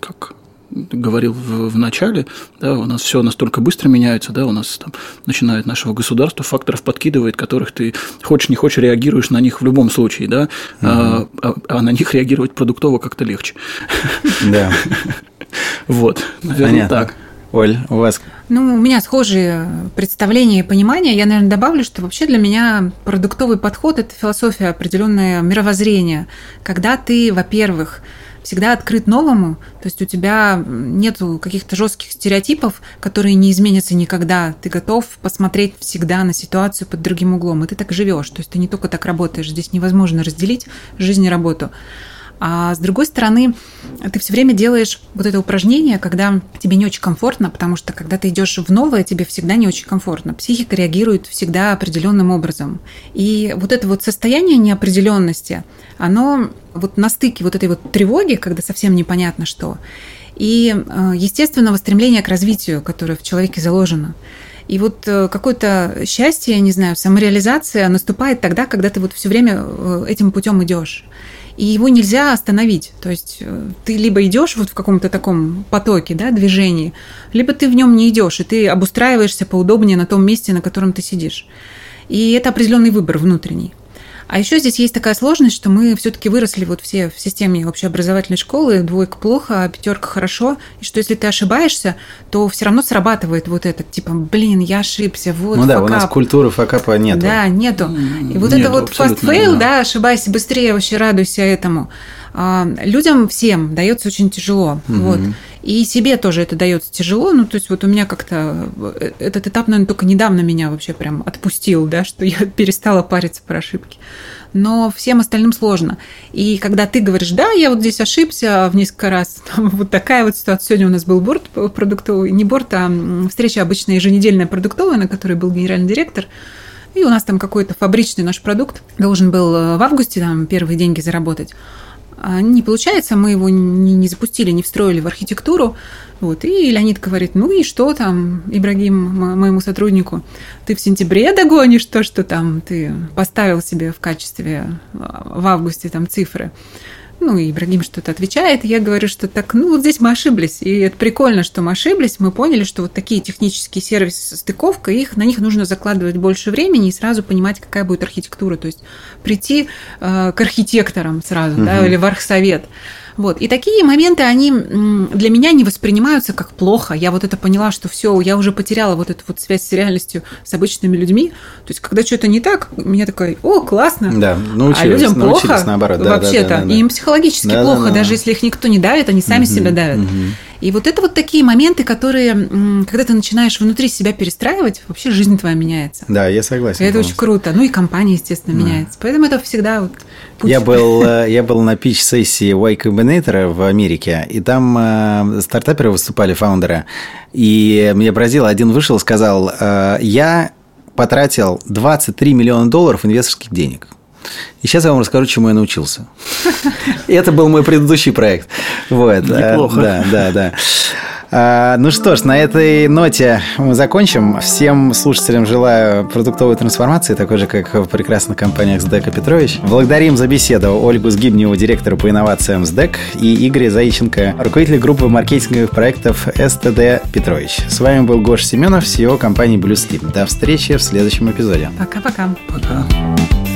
Speaker 3: как говорил в, в начале, да, у нас все настолько быстро меняется, да, у нас там начинает нашего государства факторов подкидывает, которых ты хочешь не хочешь реагируешь на них в любом случае, да, угу. а, а, а на них реагировать продуктово как-то легче.
Speaker 1: Да.
Speaker 3: Вот, наверное, так.
Speaker 1: Оль, у вас?
Speaker 2: Ну, у меня схожие представления и понимания. Я, наверное, добавлю, что вообще для меня продуктовый подход – это философия, определенное мировоззрение. Когда ты, во-первых, всегда открыт новому, то есть у тебя нет каких-то жестких стереотипов, которые не изменятся никогда. Ты готов посмотреть всегда на ситуацию под другим углом, и ты так живешь. То есть ты не только так работаешь. Здесь невозможно разделить жизнь и работу. А с другой стороны, ты все время делаешь вот это упражнение, когда тебе не очень комфортно, потому что когда ты идешь в новое, тебе всегда не очень комфортно. Психика реагирует всегда определенным образом. И вот это вот состояние неопределенности, оно вот на стыке вот этой вот тревоги, когда совсем непонятно что, и э, естественного стремления к развитию, которое в человеке заложено. И вот э, какое-то счастье, я не знаю, самореализация наступает тогда, когда ты вот все время э, этим путем идешь. И его нельзя остановить. То есть э, ты либо идешь вот в каком-то таком потоке, да, движении, либо ты в нем не идешь, и ты обустраиваешься поудобнее на том месте, на котором ты сидишь. И это определенный выбор внутренний. А еще здесь есть такая сложность, что мы все-таки выросли вот все в системе общеобразовательной школы, двойка плохо, а пятерка хорошо, и что если ты ошибаешься, то все равно срабатывает вот это, типа, блин, я ошибся, вот
Speaker 1: Ну да, факап. у нас культуры факапа нет.
Speaker 2: Да, нету. И вот нету, это вот fast fail, да. да, ошибайся быстрее, вообще радуйся этому. А, людям всем дается очень тяжело. Угу. Вот. И себе тоже это дается тяжело. Ну, то есть вот у меня как-то э, этот этап, наверное, только недавно меня вообще прям отпустил, да, что я перестала париться про ошибки. Но всем остальным сложно. И когда ты говоришь, да, я вот здесь ошибся в несколько раз, вот такая вот ситуация. Сегодня у нас был борт продуктовый, не борт, а встреча обычная еженедельная продуктовая, на которой был генеральный директор. И у нас там какой-то фабричный наш продукт должен был э, в августе там первые деньги заработать. А не получается, мы его не, не запустили, не встроили в архитектуру. Вот. И Леонид говорит, ну и что там, Ибрагим, моему сотруднику, ты в сентябре догонишь то, что там ты поставил себе в качестве а, в августе там цифры. Ну, и Ибрагим что-то отвечает, я говорю, что так, ну, вот здесь мы ошиблись. И это прикольно, что мы ошиблись. Мы поняли, что вот такие технические сервисы стыковка, их, на них нужно закладывать больше времени и сразу понимать, какая будет архитектура. То есть прийти э, к архитекторам сразу, угу. да, или в архсовет. Вот. И такие моменты, они для меня не воспринимаются как плохо. Я вот это поняла, что все, я уже потеряла вот эту вот связь с реальностью, с обычными людьми. То есть, когда что-то не так, меня такой, о, классно.
Speaker 1: Да, научились,
Speaker 2: а людям плохо
Speaker 1: наоборот.
Speaker 2: Да, вообще-то. Да, да, да, да. им психологически да, плохо, да, да. даже если их никто не давит, они сами угу, себя давят. Угу. И вот это вот такие моменты, которые, когда ты начинаешь внутри себя перестраивать, вообще жизнь твоя меняется.
Speaker 1: Да, я согласен.
Speaker 2: И это очень круто. Ну и компания, естественно, да. меняется. Поэтому это всегда вот
Speaker 1: путь. Я был, э, я был на пич-сессии Y Combinator в Америке, и там э, стартаперы выступали, фаундеры. И мне поразило, один вышел и сказал, э, я потратил 23 миллиона долларов инвесторских денег. И сейчас я вам расскажу, чему я научился. Это был мой предыдущий проект. Вот.
Speaker 3: Неплохо.
Speaker 1: Да, да, да. А, ну что ж, на этой ноте мы закончим. Всем слушателям желаю продуктовой трансформации, такой же, как в прекрасных компаниях СДЭК Петрович. Благодарим за беседу Ольгу Сгибневу, директора по инновациям СДЭК, и Игоря Заиченко, руководителя группы маркетинговых проектов СТД Петрович. С вами был Гош Семенов, CEO компании Blue Sleep. До встречи в следующем эпизоде.
Speaker 2: Пока-пока.
Speaker 3: Пока. -пока. Пока.